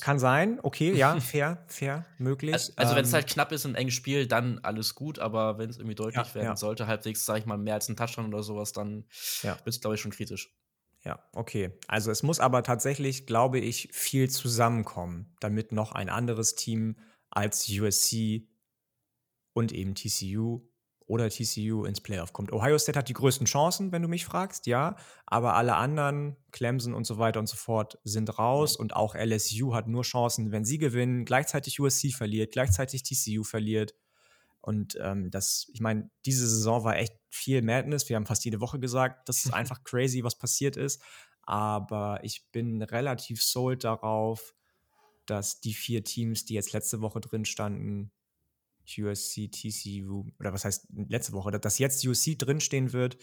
[SPEAKER 3] Kann sein, okay, ja, fair, fair, möglich.
[SPEAKER 2] Also, also wenn es ähm halt knapp ist, ein enges Spiel, dann alles gut, aber wenn es irgendwie deutlich ja, werden ja. sollte, halbwegs, sage ich mal, mehr als ein Touchdown oder sowas, dann ja. wird es, glaube ich, schon kritisch.
[SPEAKER 3] Ja, okay. Also es muss aber tatsächlich, glaube ich, viel zusammenkommen, damit noch ein anderes Team als USC und eben TCU oder TCU ins Playoff kommt. Ohio State hat die größten Chancen, wenn du mich fragst, ja, aber alle anderen, Clemson und so weiter und so fort, sind raus und auch LSU hat nur Chancen, wenn sie gewinnen, gleichzeitig USC verliert, gleichzeitig TCU verliert. Und ähm, das, ich meine, diese Saison war echt viel Madness. Wir haben fast jede Woche gesagt, das ist einfach crazy, was passiert ist. Aber ich bin relativ sold darauf, dass die vier Teams, die jetzt letzte Woche drin standen, USC, TCU, oder was heißt letzte Woche, dass jetzt USC drinstehen wird,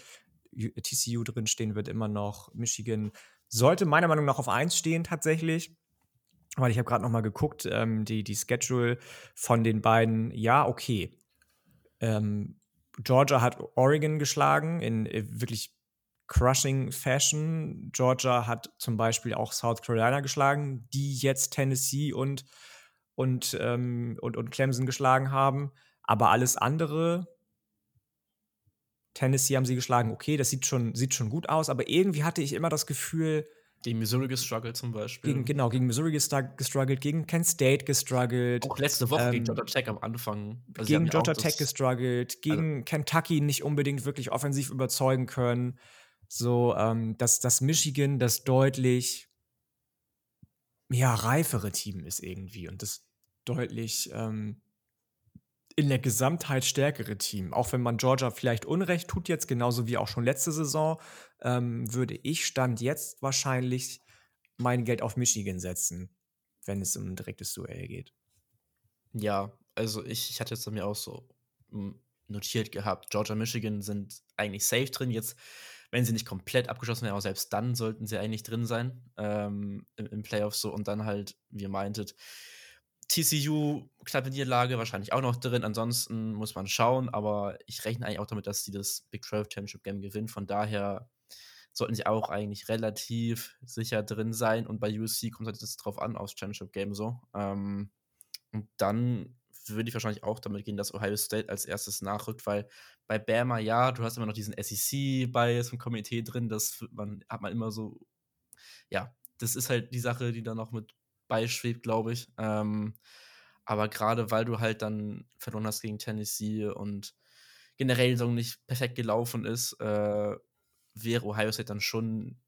[SPEAKER 3] TCU drinstehen wird immer noch, Michigan sollte meiner Meinung nach auf 1 stehen tatsächlich. Weil ich habe gerade noch mal geguckt, ähm, die, die Schedule von den beiden, ja, okay. Ähm, Georgia hat Oregon geschlagen in äh, wirklich crushing Fashion. Georgia hat zum Beispiel auch South Carolina geschlagen, die jetzt Tennessee und und, ähm, und, und Clemson geschlagen haben. Aber alles andere, Tennessee haben sie geschlagen, okay, das sieht schon, sieht schon gut aus, aber irgendwie hatte ich immer das Gefühl.
[SPEAKER 2] Gegen Missouri gestruggelt zum Beispiel.
[SPEAKER 3] Gegen, genau, gegen Missouri gestruggelt, gegen Kent State gestruggelt.
[SPEAKER 2] Auch letzte Woche ähm, gegen Georgia Tech am Anfang.
[SPEAKER 3] Also gegen Georgia Tech gestruggelt, gegen also, Kentucky nicht unbedingt wirklich offensiv überzeugen können. So, ähm, dass das Michigan das deutlich ja, reifere Team ist irgendwie. Und das deutlich ähm, in der Gesamtheit stärkere Team. Auch wenn man Georgia vielleicht Unrecht tut jetzt, genauso wie auch schon letzte Saison, ähm, würde ich Stand jetzt wahrscheinlich mein Geld auf Michigan setzen, wenn es um ein direktes Duell geht.
[SPEAKER 2] Ja, also ich, ich hatte jetzt mir auch so hm, notiert gehabt, Georgia, Michigan sind eigentlich safe drin. Jetzt, wenn sie nicht komplett abgeschlossen wären, aber selbst dann sollten sie eigentlich drin sein ähm, im, im Playoff so und dann halt, wie ihr meintet, TCU, knappe Niederlage, wahrscheinlich auch noch drin. Ansonsten muss man schauen, aber ich rechne eigentlich auch damit, dass sie das Big 12 Championship Game gewinnen. Von daher sollten sie auch eigentlich relativ sicher drin sein. Und bei USC kommt halt das drauf an, aufs Championship Game so. Ähm, und dann würde ich wahrscheinlich auch damit gehen, dass Ohio State als erstes nachrückt, weil bei Bama, ja, du hast immer noch diesen SEC-Bias im Komitee drin, das man, hat man immer so, ja, das ist halt die Sache, die dann noch mit beischwebt, glaube ich. Ähm, aber gerade weil du halt dann verloren hast gegen Tennessee und generell so nicht perfekt gelaufen ist, äh, wäre Ohio State dann schon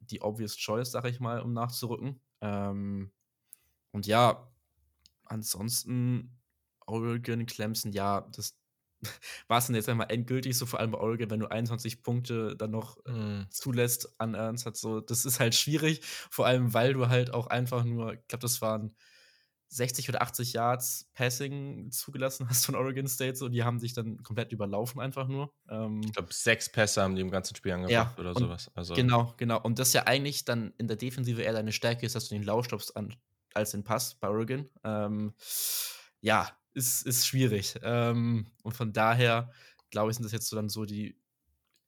[SPEAKER 2] die obvious choice, sag ich mal, um nachzurücken. Ähm, und ja, ansonsten Oregon, Clemson, ja, das war es dann jetzt einmal endgültig so, vor allem bei Oregon, wenn du 21 Punkte dann noch
[SPEAKER 1] Mhm.
[SPEAKER 2] zulässt an Ernst hat so, das ist halt schwierig, vor allem weil du halt auch einfach nur, ich glaube, das waren 60 oder 80 Yards Passing zugelassen hast von Oregon State, so, die haben sich dann komplett überlaufen einfach nur. Ähm,
[SPEAKER 1] Ich glaube, sechs Pässe haben die im ganzen Spiel angebracht oder
[SPEAKER 2] und
[SPEAKER 1] sowas. Also,
[SPEAKER 2] Genau, genau. Und das ja eigentlich dann in der Defensive eher deine Stärke ist, dass du den Lauf stoppst an, als den Pass bei Oregon. Ähm, ja, ist, ist schwierig. Ähm, und von daher, glaube ich, sind das jetzt so dann so die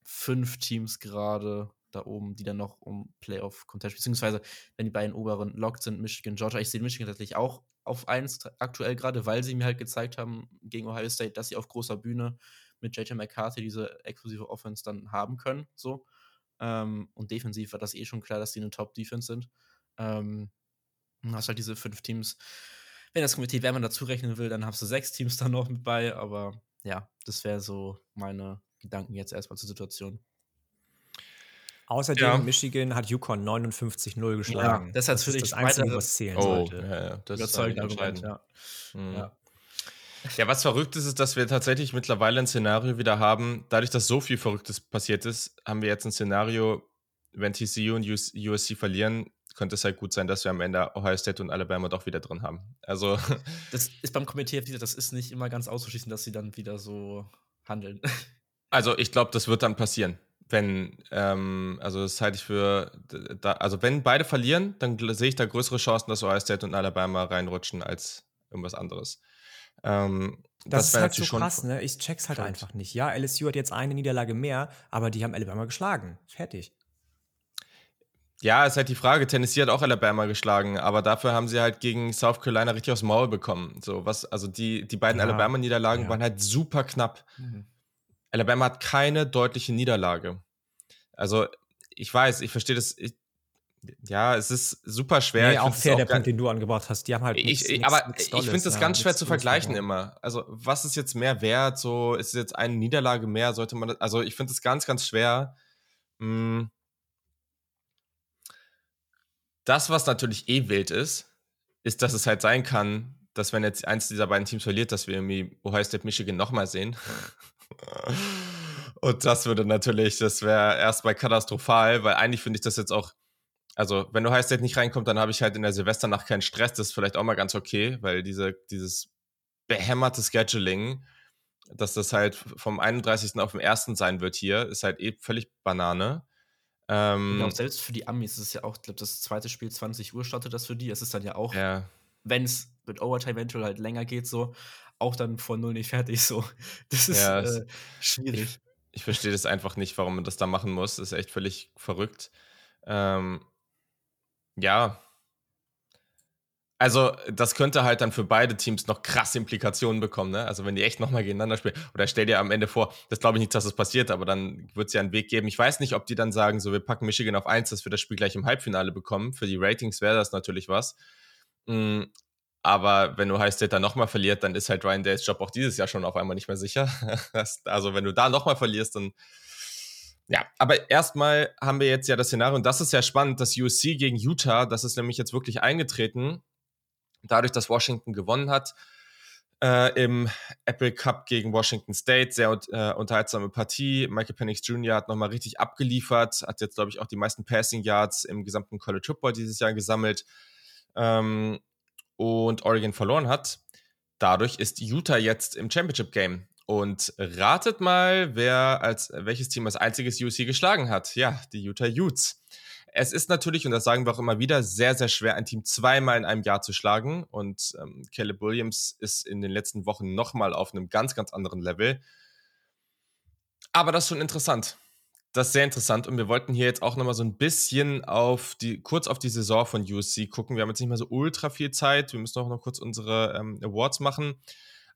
[SPEAKER 2] fünf Teams gerade da oben, die dann noch um Playoff-Contest, beziehungsweise wenn die beiden oberen locked sind, Michigan, Georgia. Ich sehe Michigan tatsächlich auch auf 1 aktuell gerade, weil sie mir halt gezeigt haben gegen Ohio State, dass sie auf großer Bühne mit JJ McCarthy diese exklusive Offense dann haben können. So. Ähm, und defensiv war das eh schon klar, dass die eine Top-Defense sind. Ähm, hast halt diese fünf Teams. Wenn das Komitee Wärme dazu rechnen will, dann hast du sechs Teams dann noch mit bei, aber ja, das wäre so meine Gedanken jetzt erstmal zur Situation.
[SPEAKER 3] Außerdem,
[SPEAKER 1] Ja.
[SPEAKER 3] Michigan hat Yukon 59-0 geschlagen.
[SPEAKER 2] das hat
[SPEAKER 3] das
[SPEAKER 2] für
[SPEAKER 3] ist
[SPEAKER 2] dich
[SPEAKER 3] das Einzige, was zählen
[SPEAKER 1] oh,
[SPEAKER 3] sollte.
[SPEAKER 1] ja, ja, das ist
[SPEAKER 2] Überzeugend Argument, ja.
[SPEAKER 1] Mhm.
[SPEAKER 2] ja.
[SPEAKER 1] Ja, was verrückt ist, ist, dass wir tatsächlich mittlerweile ein Szenario wieder haben. Dadurch, dass so viel Verrücktes passiert ist, haben wir jetzt ein Szenario, wenn TCU und US USC verlieren, könnte es halt gut sein, dass wir am Ende Ohio State und Alabama doch wieder drin haben. Also,
[SPEAKER 2] Das ist beim Komitee wieder, das ist nicht immer ganz auszuschließen, dass sie dann wieder so handeln.
[SPEAKER 1] also ich glaube, das wird dann passieren. Wenn, ähm, also das halte ich für, da, also wenn beide verlieren, dann sehe ich da größere Chancen, dass Ohio State und Alabama reinrutschen als irgendwas anderes. Ähm,
[SPEAKER 3] Das, ist
[SPEAKER 1] wär
[SPEAKER 3] halt so krass, ne? Ich check's halt einfach nicht. Ja, LSU hat jetzt eine Niederlage mehr, aber die haben Alabama geschlagen. Fertig.
[SPEAKER 1] Ja, ist halt die Frage. Tennessee hat auch Alabama geschlagen, aber dafür haben sie halt gegen South Carolina richtig aufs Maul bekommen. So, was, also die, die beiden
[SPEAKER 3] Ja,
[SPEAKER 1] Alabama-Niederlagen
[SPEAKER 3] ja.
[SPEAKER 1] waren halt super knapp. Alabama hat keine deutliche Niederlage. Also, ich weiß, ich verstehe das. Ich, ja, es ist super schwer.
[SPEAKER 3] Nee,
[SPEAKER 1] ich
[SPEAKER 3] auch fair, der Punkt, den du angebracht hast. Die haben halt
[SPEAKER 1] ich,
[SPEAKER 3] nichts-
[SPEAKER 1] ich,
[SPEAKER 3] nichts-
[SPEAKER 1] aber
[SPEAKER 3] nichts
[SPEAKER 1] ich finde das
[SPEAKER 3] ja,
[SPEAKER 1] ganz schwer zu vergleichen
[SPEAKER 3] verloren.
[SPEAKER 1] immer. Also, was ist jetzt mehr wert? So, ist es jetzt eine Niederlage mehr? Sollte man das, also ich finde es ganz, ganz schwer. Mm. Das, was natürlich eh wild ist, ist, dass es halt sein kann, dass wenn jetzt eins dieser beiden Teams verliert, dass wir irgendwie Ohio State Michigan nochmal sehen. Und das würde natürlich, das wäre erstmal katastrophal, weil eigentlich finde ich das jetzt auch, also wenn Ohio State nicht reinkommt, dann habe ich halt in der Silvesternacht keinen Stress. Das ist vielleicht auch mal ganz okay, weil diese, dieses behämmerte Scheduling, dass das halt vom 31. auf den 1. sein wird hier, ist halt eh völlig Banane. Ähm,
[SPEAKER 2] Genau, selbst für die Amis ist es ja auch, ich glaube, das zweite Spiel 20 Uhr startet das für die. Es ist dann ja auch,
[SPEAKER 1] ja,
[SPEAKER 2] wenn es mit Overtime eventuell halt länger geht, so, auch dann vor null nicht fertig, so. Das ist
[SPEAKER 1] Ja,
[SPEAKER 2] äh, schwierig.
[SPEAKER 1] ich verstehe das einfach nicht, warum man das da machen muss. Das ist echt völlig verrückt. Ähm, ja. Also, das könnte halt dann für beide Teams noch krasse Implikationen bekommen, ne? Also, wenn die echt nochmal gegeneinander spielen. Oder stell dir am Ende vor, das glaube ich nicht, dass das passiert, aber dann wird es ja einen Weg geben. Ich weiß nicht, ob die dann sagen, so, wir packen Michigan auf 1, dass wir das Spiel gleich im Halbfinale bekommen. Für die Ratings wäre das natürlich was. Mm, aber wenn du High State dann nochmal verliert, dann ist halt Ryan Days Job auch dieses Jahr schon auf einmal nicht mehr sicher. Also, wenn du da nochmal verlierst, dann. Ja, aber erstmal haben wir jetzt ja das Szenario, und das ist ja spannend, das USC gegen Utah, das ist nämlich jetzt wirklich eingetreten, dadurch, dass Washington gewonnen hat äh, im Apple Cup gegen Washington State. Sehr äh, unterhaltsame Partie. Michael Penix Jr. hat nochmal richtig abgeliefert, hat jetzt, glaube ich, auch die meisten Passing Yards im gesamten College Football dieses Jahr gesammelt. Ähm, und Oregon verloren hat. Dadurch ist Utah jetzt im Championship Game. Und ratet mal, wer als welches Team als einziges USC geschlagen hat. Ja, die Utah Utes. Es ist natürlich, und das sagen wir auch immer wieder, sehr, sehr schwer, ein Team zweimal in einem Jahr zu schlagen. Und ähm, Caleb Williams ist in den letzten Wochen nochmal auf einem ganz, ganz anderen Level. Aber das ist schon interessant. Das ist sehr interessant. Und wir wollten hier jetzt auch nochmal so ein bisschen auf die, kurz auf die Saison von USC gucken. Wir haben jetzt nicht mehr so ultra viel Zeit. Wir müssen auch noch kurz unsere ähm, Awards machen.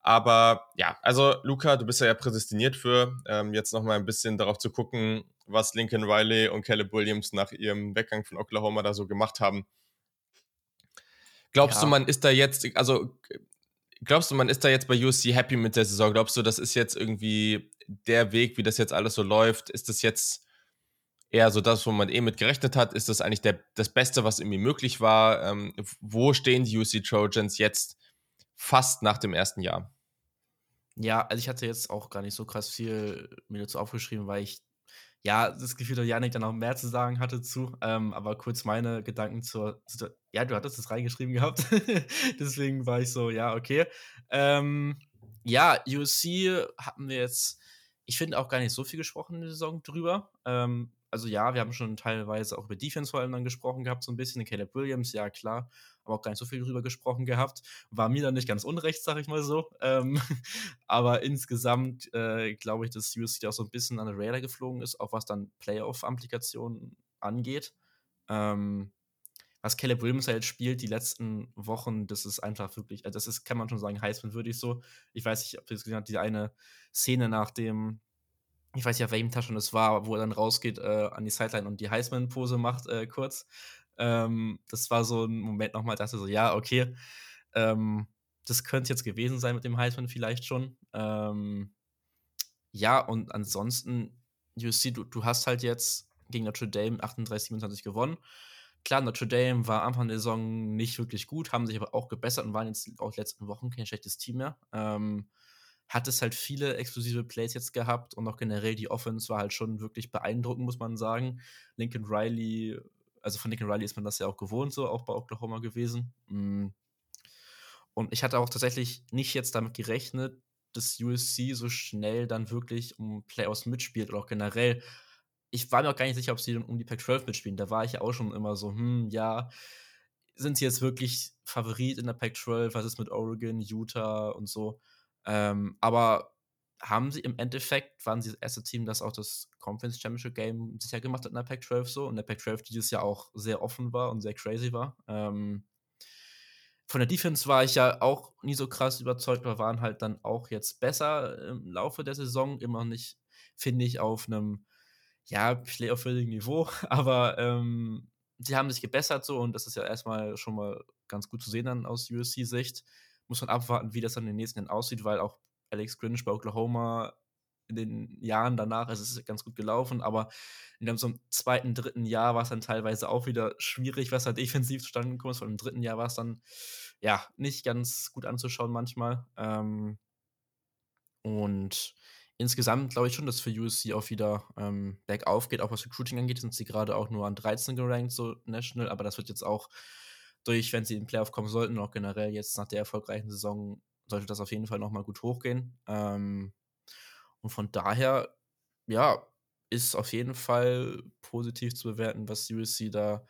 [SPEAKER 1] Aber ja, also Luca, du bist ja, ja prädestiniert für, ähm, jetzt nochmal ein bisschen darauf zu gucken, was Lincoln Riley und Caleb Williams nach ihrem Weggang von Oklahoma da so gemacht haben. Glaubst
[SPEAKER 2] Ja.
[SPEAKER 1] du, man ist da jetzt, also glaubst du, man ist da jetzt bei USC happy mit der Saison? Glaubst du, das ist jetzt irgendwie der Weg, wie das jetzt alles so läuft? Ist das jetzt eher so das, wo man eh mit gerechnet hat? Ist das eigentlich der, das Beste, was irgendwie möglich war? Ähm, wo stehen die USC Trojans jetzt fast nach dem ersten Jahr?
[SPEAKER 2] Ja, also ich hatte jetzt auch gar nicht so krass viel mir dazu aufgeschrieben, weil ich ja das Gefühl, dass Janik dann auch mehr zu sagen hatte zu. Ähm, aber kurz meine Gedanken zur. zur ja, du hattest es reingeschrieben gehabt. Deswegen war ich so, ja, okay. Ähm, ja, USC hatten wir jetzt, ich finde auch gar nicht so viel gesprochen in der Saison drüber. Ähm, also ja, wir haben schon teilweise auch über Defense vor allem dann gesprochen gehabt, so ein bisschen. Caleb Williams, ja klar, aber auch gar nicht so viel drüber gesprochen gehabt. War mir dann nicht ganz unrecht, sag ich mal so. Ähm, aber insgesamt äh, glaube ich, dass USC auch so ein bisschen an der Radar geflogen ist, auch was dann Playoff-Applikationen angeht. Ähm, was Caleb Williams halt spielt die letzten Wochen, das ist einfach wirklich, also das ist, kann man schon sagen, Heisman-würdig so. Ich weiß nicht, ob ihr es gesehen habt, die eine Szene nach dem ich weiß nicht, auf welchem Taschen es war, wo er dann rausgeht äh, an die Sideline und die Heisman-Pose macht, äh, kurz. Ähm, das war so ein Moment nochmal, dachte so, ja, okay, ähm, das könnte jetzt gewesen sein mit dem Heisman vielleicht schon. Ähm, ja, und ansonsten, USC, du, du hast halt jetzt gegen Notre Dame 38-27 gewonnen. Klar, Notre Dame war Anfang der Saison nicht wirklich gut, haben sich aber auch gebessert und waren jetzt auch letzten Wochen kein schlechtes Team mehr. Ähm, hat es halt viele exklusive Plays jetzt gehabt und auch generell die Offense war halt schon wirklich beeindruckend, muss man sagen. Lincoln Riley, also von Lincoln Riley ist man das ja auch gewohnt, so auch bei Oklahoma gewesen. Mm. Und ich hatte auch tatsächlich nicht jetzt damit gerechnet, dass USC so schnell dann wirklich um Playoffs mitspielt oder auch generell. Ich war mir auch gar nicht sicher, ob sie um die Pac-12 mitspielen. Da war ich ja auch schon immer so, hm, ja, sind sie jetzt wirklich Favorit in der Pac-12? Was ist mit Oregon, Utah und so? Ähm, aber haben sie im Endeffekt, waren sie das erste Team, das auch das Conference Championship Game sicher gemacht hat in der Pac-12 so. Und der Pac-12 dieses Jahr auch sehr offen war und sehr crazy war. Ähm, von der Defense war ich ja auch nie so krass überzeugt, aber waren halt dann auch jetzt besser im Laufe der Saison. Immer nicht, finde ich, auf einem ja, Playoff-würdigen Niveau. Aber ähm, sie haben sich gebessert so und das ist ja erstmal schon mal ganz gut zu sehen dann aus USC-Sicht muss man abwarten, wie das dann in den nächsten Jahren aussieht, weil auch Alex Grinch bei Oklahoma in den Jahren danach, also es ist ganz gut gelaufen, aber in so einem zweiten, dritten Jahr war es dann teilweise auch wieder schwierig, was da defensiv zustande gekommen ist. Und im dritten Jahr war es dann, ja, nicht ganz gut anzuschauen manchmal. Ähm, und insgesamt glaube ich schon, dass für USC auch wieder ähm, bergauf geht, auch was Recruiting angeht, sind sie gerade auch nur an 13 gerankt, so national, aber das wird jetzt auch durch, wenn sie in den Playoff kommen sollten, auch generell jetzt nach der erfolgreichen Saison, sollte das auf jeden Fall nochmal gut hochgehen. Ähm, und von daher, ja, ist auf jeden Fall positiv zu bewerten, was USC da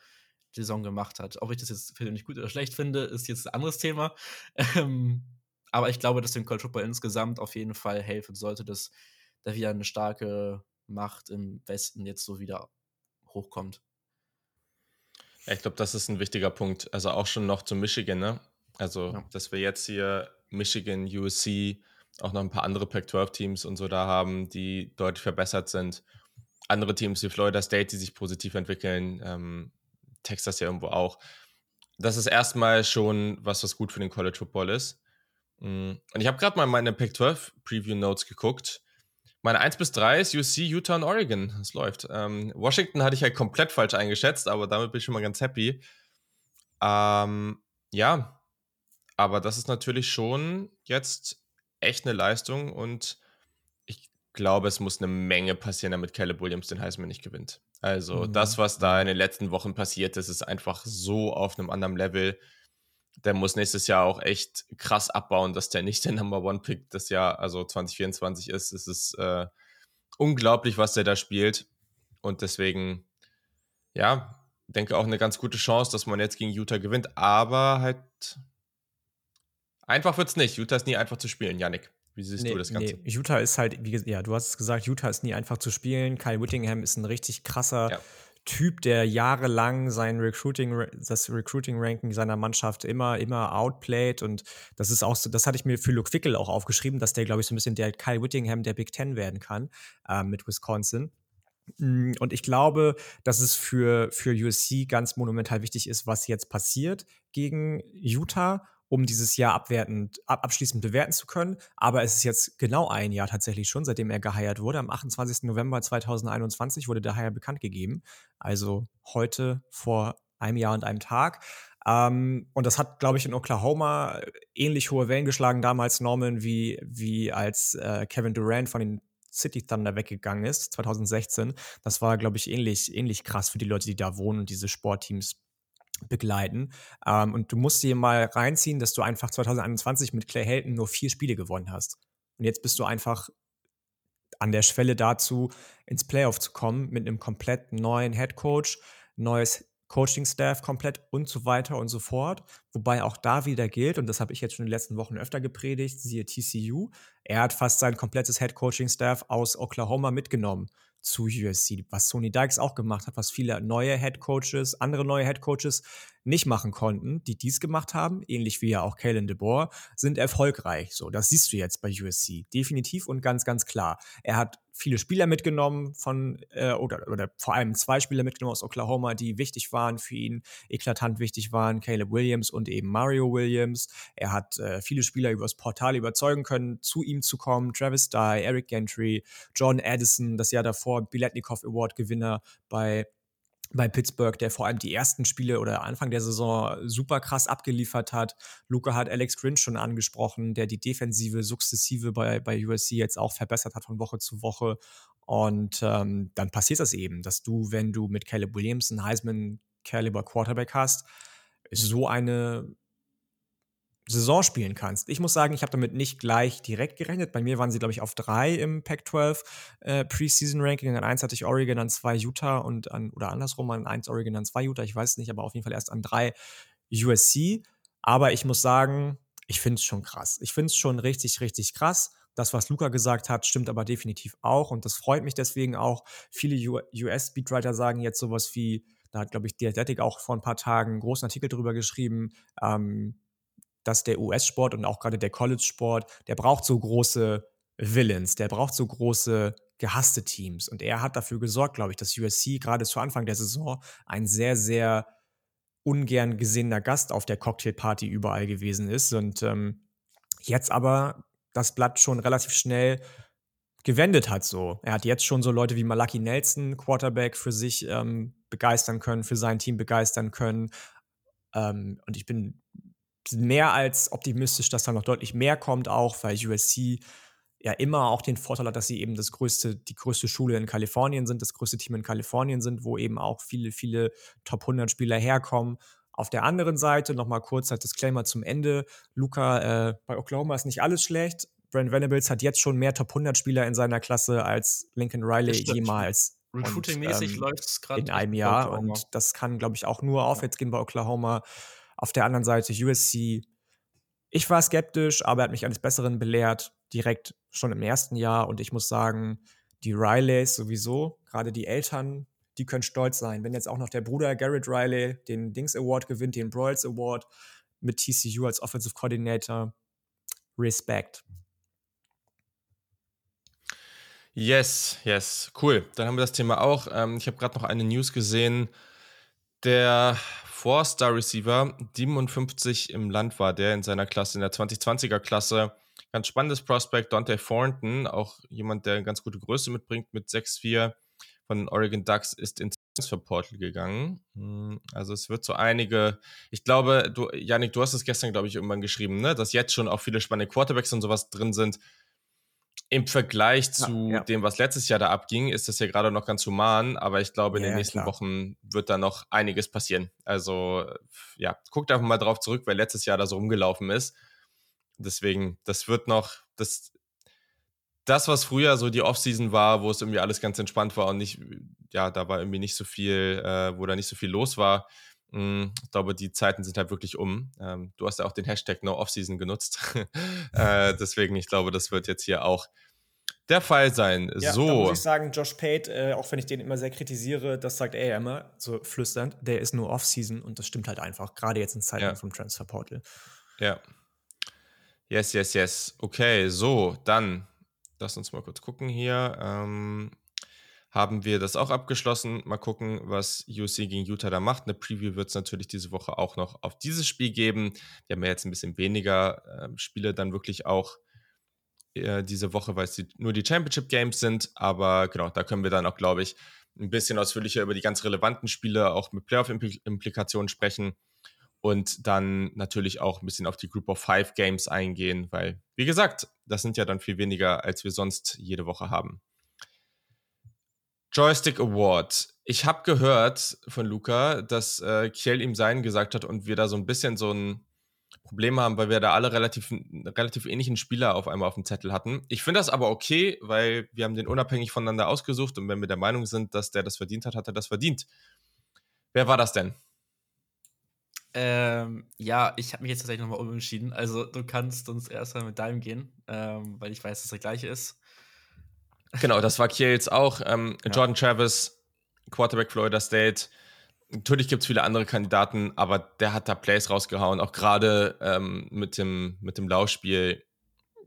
[SPEAKER 2] die Saison gemacht hat. Ob ich das jetzt persönlich gut oder schlecht finde, ist jetzt ein anderes Thema. Ähm, aber ich glaube, dass dem College Football insgesamt auf jeden Fall helfen sollte, dass da wieder eine starke Macht im Westen jetzt so wieder hochkommt.
[SPEAKER 1] Ich glaube, das ist ein wichtiger Punkt. Also auch schon noch zu Michigan, ne? Also, ja. dass wir jetzt hier Michigan, USC, auch noch ein paar andere Pac-12-Teams und so da haben, die deutlich verbessert sind. Andere Teams wie Florida State, die sich positiv entwickeln, ähm, Texas ja irgendwo auch. Das ist erstmal schon was, was gut für den College Football ist. Mm, und ich habe gerade mal meine Pac-12 Preview Notes geguckt. Meine 1 bis 3 ist UC, Utah und Oregon. Das läuft. Ähm, Washington hatte ich halt komplett falsch eingeschätzt, aber damit bin ich schon mal ganz happy. Ähm, ja, aber das ist natürlich schon jetzt echt eine Leistung und ich glaube, es muss eine Menge passieren, damit Caleb Williams den Heisman nicht gewinnt. Also mhm. das, was da in den letzten Wochen passiert ist, ist einfach so auf einem anderen Level der muss nächstes Jahr auch echt krass abbauen, dass der nicht der Number One Pick des Jahr, also 2024 ist. Es ist äh, unglaublich, was der da spielt. Und deswegen, ja, denke auch eine ganz gute Chance, dass man jetzt gegen Utah gewinnt. Aber halt einfach wird es nicht. Utah ist nie einfach zu spielen, Yannick. Wie siehst nee, du das Ganze? Nee.
[SPEAKER 3] Utah ist halt, wie ja, du hast es gesagt, Utah ist nie einfach zu spielen. Kyle Whittingham ist ein richtig krasser ja. Typ, der jahrelang sein Recruiting, das Recruiting-Ranking seiner Mannschaft immer, immer outplayed. Und das ist auch so, das hatte ich mir für Luke Wickel auch aufgeschrieben, dass der, glaube ich, so ein bisschen der Kyle Whittingham der Big Ten werden kann äh, mit Wisconsin. Mm, und ich glaube, dass es für, für USC ganz monumental wichtig ist, was jetzt passiert gegen Utah um dieses Jahr abwertend, ab, abschließend bewerten zu können. Aber es ist jetzt genau ein Jahr tatsächlich schon, seitdem er geheiert wurde. Am 28. November 2021 wurde der Hire bekannt gegeben. Also heute vor einem Jahr und einem Tag. Ähm, und das hat, glaube ich, in Oklahoma ähnlich hohe Wellen geschlagen damals, Norman, wie, wie als äh, Kevin Durant von den City Thunder weggegangen ist, 2016. Das war, glaube ich, ähnlich, ähnlich krass für die Leute, die da wohnen und diese Sportteams begleiten. Ähm, und du musst dir mal reinziehen, dass du einfach 2021 mit Clay Helton nur vier Spiele gewonnen hast. Und jetzt bist du einfach an der Schwelle dazu, ins Playoff zu kommen mit einem komplett neuen Head Coach, neues Coaching-Staff komplett und so weiter und so fort. Wobei auch da wieder gilt, und das habe ich jetzt schon in den letzten Wochen öfter gepredigt, siehe TCU, er hat fast sein komplettes Head Coaching-Staff aus Oklahoma mitgenommen zu USC, was Sony Dykes auch gemacht hat, was viele neue Head Coaches, andere neue Head Coaches nicht machen konnten, die dies gemacht haben, ähnlich wie ja auch Kalen DeBoer, sind erfolgreich. So, das siehst du jetzt bei USC. Definitiv und ganz, ganz klar. Er hat viele Spieler mitgenommen von, äh, oder, oder vor allem zwei Spieler mitgenommen aus Oklahoma, die wichtig waren für ihn, eklatant wichtig waren, Caleb Williams und eben Mario Williams. Er hat äh, viele Spieler übers Portal überzeugen können, zu ihm zu kommen. Travis Dye, Eric Gentry, John Addison, das Jahr davor Biletnikoff Award Gewinner bei bei Pittsburgh, der vor allem die ersten Spiele oder Anfang der Saison super krass abgeliefert hat. Luca hat Alex Grinch schon angesprochen, der die Defensive sukzessive bei, bei USC jetzt auch verbessert hat von Woche zu Woche. Und ähm, dann passiert das eben, dass du, wenn du mit Caleb Williams einen Heisman-Caliber Quarterback hast, so eine Saison spielen kannst. Ich muss sagen, ich habe damit nicht gleich direkt gerechnet. Bei mir waren sie, glaube ich, auf drei im Pac-12 äh, Preseason-Ranking. An eins hatte ich Oregon, an zwei Utah und an, oder andersrum, an eins Oregon, an zwei Utah. Ich weiß es nicht, aber auf jeden Fall erst an drei USC. Aber ich muss sagen, ich finde es schon krass. Ich finde es schon richtig, richtig krass. Das, was Luca gesagt hat, stimmt aber definitiv auch. Und das freut mich deswegen auch. Viele US-Speedwriter sagen jetzt sowas wie, da hat, glaube ich, The auch vor ein paar Tagen einen großen Artikel drüber geschrieben, ähm, dass der US-Sport und auch gerade der College-Sport, der braucht so große Villains, der braucht so große gehasste Teams. Und er hat dafür gesorgt, glaube ich, dass USC gerade zu Anfang der Saison ein sehr, sehr ungern gesehener Gast auf der Cocktailparty überall gewesen ist. Und ähm, jetzt aber das Blatt schon relativ schnell gewendet hat. So, er hat jetzt schon so Leute wie Malaki Nelson, Quarterback, für sich ähm, begeistern können, für sein Team begeistern können. Ähm, und ich bin mehr als optimistisch, dass da noch deutlich mehr kommt, auch weil USC ja immer auch den Vorteil hat, dass sie eben das größte, die größte Schule in Kalifornien sind, das größte Team in Kalifornien sind, wo eben auch viele, viele Top 100 Spieler herkommen. Auf der anderen Seite nochmal kurz als Disclaimer zum Ende. Luca, äh, bei Oklahoma ist nicht alles schlecht. Brent Venables hat jetzt schon mehr Top 100 Spieler in seiner Klasse als Lincoln Riley jemals.
[SPEAKER 2] Recruiting-mäßig ähm, läuft es gerade.
[SPEAKER 3] In einem Jahr. Und das kann, glaube ich, auch nur aufwärts gehen bei Oklahoma. Auf der anderen Seite USC. Ich war skeptisch, aber er hat mich eines Besseren belehrt, direkt schon im ersten Jahr. Und ich muss sagen, die Rileys sowieso, gerade die Eltern, die können stolz sein. Wenn jetzt auch noch der Bruder Garrett Riley den Dings Award gewinnt, den Broyles Award mit TCU als Offensive Coordinator, Respekt.
[SPEAKER 1] Yes, yes, cool. Dann haben wir das Thema auch. Ähm, ich habe gerade noch eine News gesehen. Der Four-Star-Receiver, 57 im Land war der in seiner Klasse, in der 2020er-Klasse. Ganz spannendes Prospect, Dante Thornton, auch jemand, der eine ganz gute Größe mitbringt, mit 6'4 von den Oregon Ducks, ist ins Transferportal gegangen. Hm, also es wird so einige, ich glaube, du, Janik, du hast es gestern, glaube ich, irgendwann geschrieben, ne? dass jetzt schon auch viele spannende Quarterbacks und sowas drin sind im Vergleich zu ja, ja. dem, was letztes Jahr da abging, ist das ja gerade noch ganz human, aber ich glaube, in ja, den nächsten klar. Wochen wird da noch einiges passieren. Also, ja, guckt einfach mal drauf zurück, wer letztes Jahr da so rumgelaufen ist. Deswegen, das wird noch, das, das, was früher so die Offseason war, wo es irgendwie alles ganz entspannt war und nicht, ja, da war irgendwie nicht so viel, äh, wo da nicht so viel los war. Hm, ich glaube, die Zeiten sind halt wirklich um. Ähm, du hast ja auch den Hashtag No Offseason genutzt. äh, deswegen, ich glaube, das wird jetzt hier auch der Fall sein. Ja, so. Da
[SPEAKER 3] muss ich sagen, Josh Pate, äh, auch wenn ich den immer sehr kritisiere, das sagt er immer so flüsternd, der ist nur Offseason und das stimmt halt einfach, gerade jetzt in Zeiten ja. vom Transfer Portal.
[SPEAKER 1] Ja. Yes, yes, yes. Okay, so, dann lass uns mal kurz gucken hier. Ähm, haben wir das auch abgeschlossen. Mal gucken, was UC gegen Utah da macht. Eine Preview wird es natürlich diese Woche auch noch auf dieses Spiel geben. Die haben ja jetzt ein bisschen weniger äh, Spiele dann wirklich auch äh, diese Woche, weil es die, nur die Championship Games sind. Aber genau, da können wir dann auch, glaube ich, ein bisschen ausführlicher über die ganz relevanten Spiele, auch mit Playoff-Implikationen sprechen. und dann natürlich auch ein bisschen auf die Group of Five Games eingehen, weil, wie gesagt, das sind ja dann viel weniger, als wir sonst jede Woche haben. Joystick Award. Ich habe gehört von Luca, dass äh, Kiel ihm seinen gesagt hat und wir da so ein bisschen so ein Problem haben, weil wir da alle relativ, relativ ähnlichen Spieler auf einmal auf dem Zettel hatten. Ich finde das aber okay, weil wir haben den unabhängig voneinander ausgesucht und wenn wir der Meinung sind, dass der das verdient hat, hat er das verdient. Wer war das denn?
[SPEAKER 2] Ähm, ja, ich habe mich jetzt tatsächlich nochmal umentschieden. Also du kannst uns erstmal mit deinem gehen, ähm, weil ich weiß, dass der gleiche ist.
[SPEAKER 1] Genau, das war Kiel jetzt auch. Ähm, ja. Jordan Travis, Quarterback Florida State. Natürlich gibt es viele andere Kandidaten, aber der hat da Plays rausgehauen, auch gerade ähm, mit, dem, mit dem Laufspiel.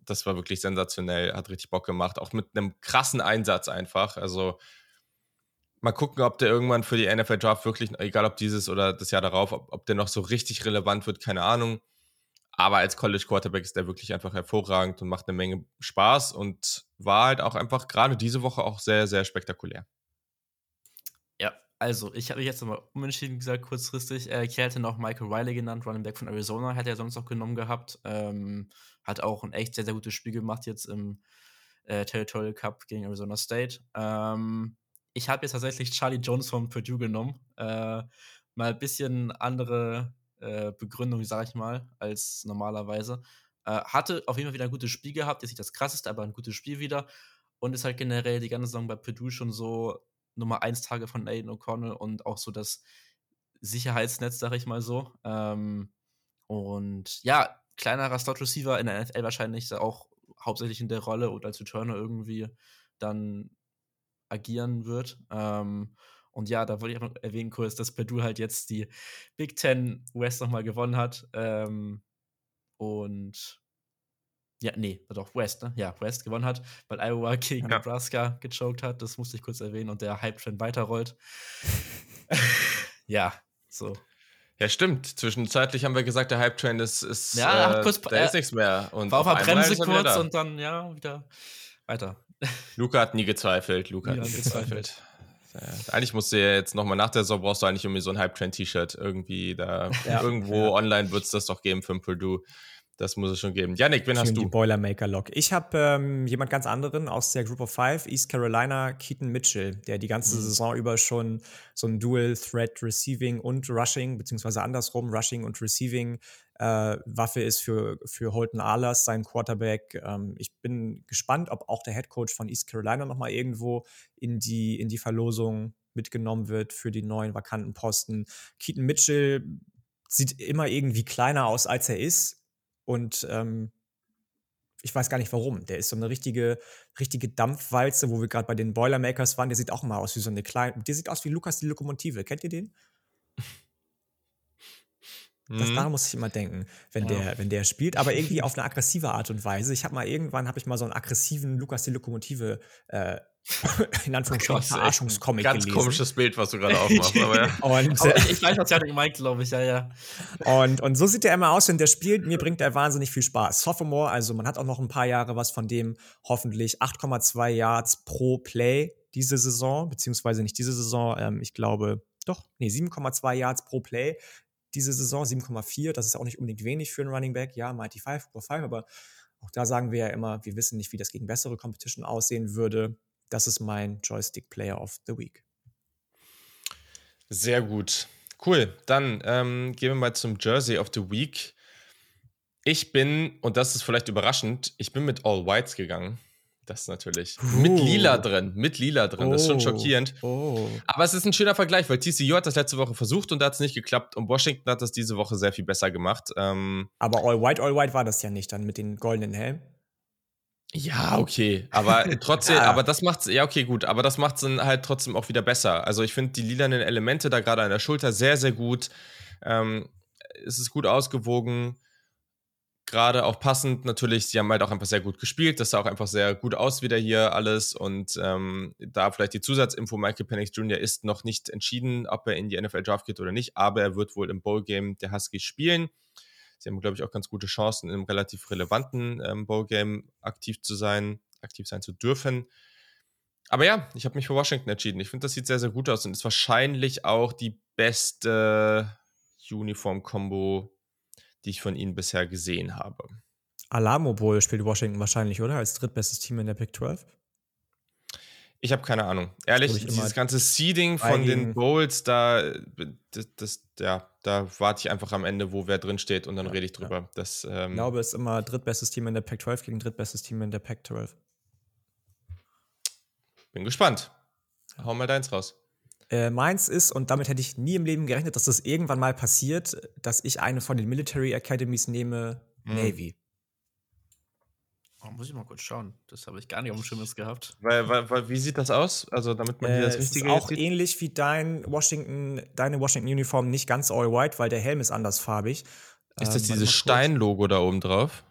[SPEAKER 1] Das war wirklich sensationell, hat richtig Bock gemacht, auch mit einem krassen Einsatz einfach. Also mal gucken, ob der irgendwann für die NFL Draft wirklich, egal ob dieses oder das Jahr darauf, ob, ob der noch so richtig relevant wird, keine Ahnung. Aber als College Quarterback ist der wirklich einfach hervorragend und macht eine Menge Spaß und war halt auch einfach gerade diese Woche auch sehr, sehr spektakulär.
[SPEAKER 2] Ja, also ich habe mich jetzt nochmal umentschieden gesagt, kurzfristig. Äh, ich hätte noch Michael Riley genannt, Running Back von Arizona, hätte er sonst noch genommen gehabt. Ähm, hat auch ein echt sehr, sehr gutes Spiel gemacht jetzt im äh, Territorial Cup gegen Arizona State. Ähm, ich habe jetzt tatsächlich Charlie Jones von Purdue genommen. Äh, mal ein bisschen andere äh, Begründung, sage ich mal, als normalerweise. Äh, hatte auf jeden Fall wieder ein gutes Spiel gehabt. Jetzt nicht das krasseste, aber ein gutes Spiel wieder. Und ist halt generell die ganze Saison bei Purdue schon so Nummer 1 Tage von Aiden O'Connell und auch so das Sicherheitsnetz, sage ich mal so. Ähm, und ja, kleinerer Slot Receiver in der NFL wahrscheinlich auch hauptsächlich in der Rolle und als Returner irgendwie dann agieren wird. Ähm, und ja, da wollte ich auch noch erwähnen kurz, dass Purdue halt jetzt die Big Ten West nochmal gewonnen hat. Ähm, und ja, nee, doch, West, ne? Ja, West gewonnen hat, weil Iowa gegen ja. Nebraska gechoked hat. Das musste ich kurz erwähnen und der Hype-Trend weiterrollt. ja, so.
[SPEAKER 1] Ja, stimmt. Zwischenzeitlich haben wir gesagt, der Hype-Trend ist, ist, ja, äh, kurz, da äh, ist nichts mehr.
[SPEAKER 2] Und war auf der Bremse kurz und dann, ja, wieder weiter.
[SPEAKER 1] Luca hat nie gezweifelt. Luca hat nie gezweifelt. Ja, eigentlich musst du ja jetzt nochmal nach der Saison brauchst du eigentlich irgendwie so ein Hype-Trend-T-Shirt. Irgendwie da, ja. irgendwo online wird es das doch geben für ein Purdue. Das muss es schon geben. Janik, wen hast du?
[SPEAKER 3] Die Boilermaker-Log. Ich habe ähm, jemand ganz anderen aus der Group of Five, East Carolina, Keaton Mitchell, der die ganze mhm. Saison über schon so ein Dual-Threat Receiving und Rushing, beziehungsweise andersrum, Rushing und Receiving äh, Waffe ist für, für Holton Ahlers, sein Quarterback. Ähm, ich bin gespannt, ob auch der Head Coach von East Carolina nochmal irgendwo in die, in die Verlosung mitgenommen wird für die neuen vakanten Posten. Keaton Mitchell sieht immer irgendwie kleiner aus, als er ist und ähm, ich weiß gar nicht warum. Der ist so eine richtige, richtige Dampfwalze, wo wir gerade bei den Boilermakers waren. Der sieht auch mal aus wie so eine kleine. Der sieht aus wie Lukas die Lokomotive. Kennt ihr den? Das, mhm. Daran muss ich immer denken, wenn, ja. der, wenn der spielt, aber irgendwie auf eine aggressive Art und Weise. Ich habe mal irgendwann habe ich mal so einen aggressiven Lukas die Lokomotive äh, in Anführungsstrichen Verarschungscomic
[SPEAKER 1] Ganz gelesen. komisches Bild, was du gerade aufmachst. aber ja.
[SPEAKER 2] und, aber ich, ich, weiß, was Janik meint, glaube ich, ja, ja.
[SPEAKER 3] Und, und so sieht er immer aus, wenn der spielt. Mir bringt er wahnsinnig viel Spaß. Sophomore, also man hat auch noch ein paar Jahre was von dem, hoffentlich 8,2 Yards pro Play diese Saison, beziehungsweise nicht diese Saison, ähm, ich glaube, doch, nee, 7,2 Yards pro Play diese Saison, 7,4. Das ist auch nicht unbedingt wenig für einen Running Back. Ja, Mighty 5, 5, aber auch da sagen wir ja immer, wir wissen nicht, wie das gegen bessere Competition aussehen würde. Das ist mein Joystick Player of the Week.
[SPEAKER 1] Sehr gut. Cool. Dann ähm, gehen wir mal zum Jersey of the Week. Ich bin, und das ist vielleicht überraschend, ich bin mit All Whites gegangen. Das natürlich. Uh. Mit Lila drin. Mit Lila drin. Oh. Das ist schon oh. schockierend. Oh. Aber es ist ein schöner Vergleich, weil TCU hat das letzte Woche versucht und da hat es nicht geklappt. Und Washington hat das diese Woche sehr viel besser gemacht. Ähm,
[SPEAKER 3] Aber All White, All White war das ja nicht dann mit den goldenen Helmen.
[SPEAKER 1] Ja, okay. Aber trotzdem, ja. aber das macht's, ja, okay, gut. Aber das macht's dann halt trotzdem auch wieder besser. Also ich finde die lilanen Elemente da gerade an der Schulter sehr, sehr gut. Ähm, es ist gut ausgewogen gerade auch passend natürlich, sie haben halt auch einfach sehr gut gespielt. Das sah auch einfach sehr gut aus wieder hier alles. Und ähm, da vielleicht die Zusatzinfo, Michael Penix Jr. ist noch nicht entschieden, ob er in die NFL Draft geht oder nicht, aber er wird wohl im Bowl-Game der Huskies spielen. Sie haben, glaube ich, auch ganz gute Chancen, im relativ relevanten ähm, Bowl-Game aktiv zu sein, aktiv sein zu dürfen. Aber ja, ich habe mich für Washington entschieden. Ich finde, das sieht sehr, sehr gut aus und ist wahrscheinlich auch die beste Uniform-Kombo, die ich von ihnen bisher gesehen habe.
[SPEAKER 3] Alamo Bowl spielt Washington wahrscheinlich, oder? Als drittbestes Team in der Pick 12?
[SPEAKER 1] Ich habe keine Ahnung. Ehrlich, dieses ganze Seeding von den Bowls, da, das, das, ja, da warte ich einfach am Ende, wo wer drin steht und dann ja, rede ich drüber. Ja. Das,
[SPEAKER 3] ähm, ich glaube, es ist immer drittbestes Team in der Pac 12 gegen drittbestes Team in der Pac 12.
[SPEAKER 1] Bin gespannt. Hau mal deins raus.
[SPEAKER 3] Äh, meins ist, und damit hätte ich nie im Leben gerechnet, dass das irgendwann mal passiert, dass ich eine von den Military Academies nehme, hm. Navy.
[SPEAKER 2] Oh, muss ich mal kurz schauen. Das habe ich gar nicht auf dem Schirm gehabt.
[SPEAKER 1] Weil, weil, weil, wie sieht das aus? Also, damit man äh, hier das Richtige
[SPEAKER 3] ist auch sieht? ähnlich wie dein Washington, deine Washington-Uniform, nicht ganz all white, weil der Helm ist andersfarbig.
[SPEAKER 1] Ist das ähm, dieses Stein-Logo da oben drauf?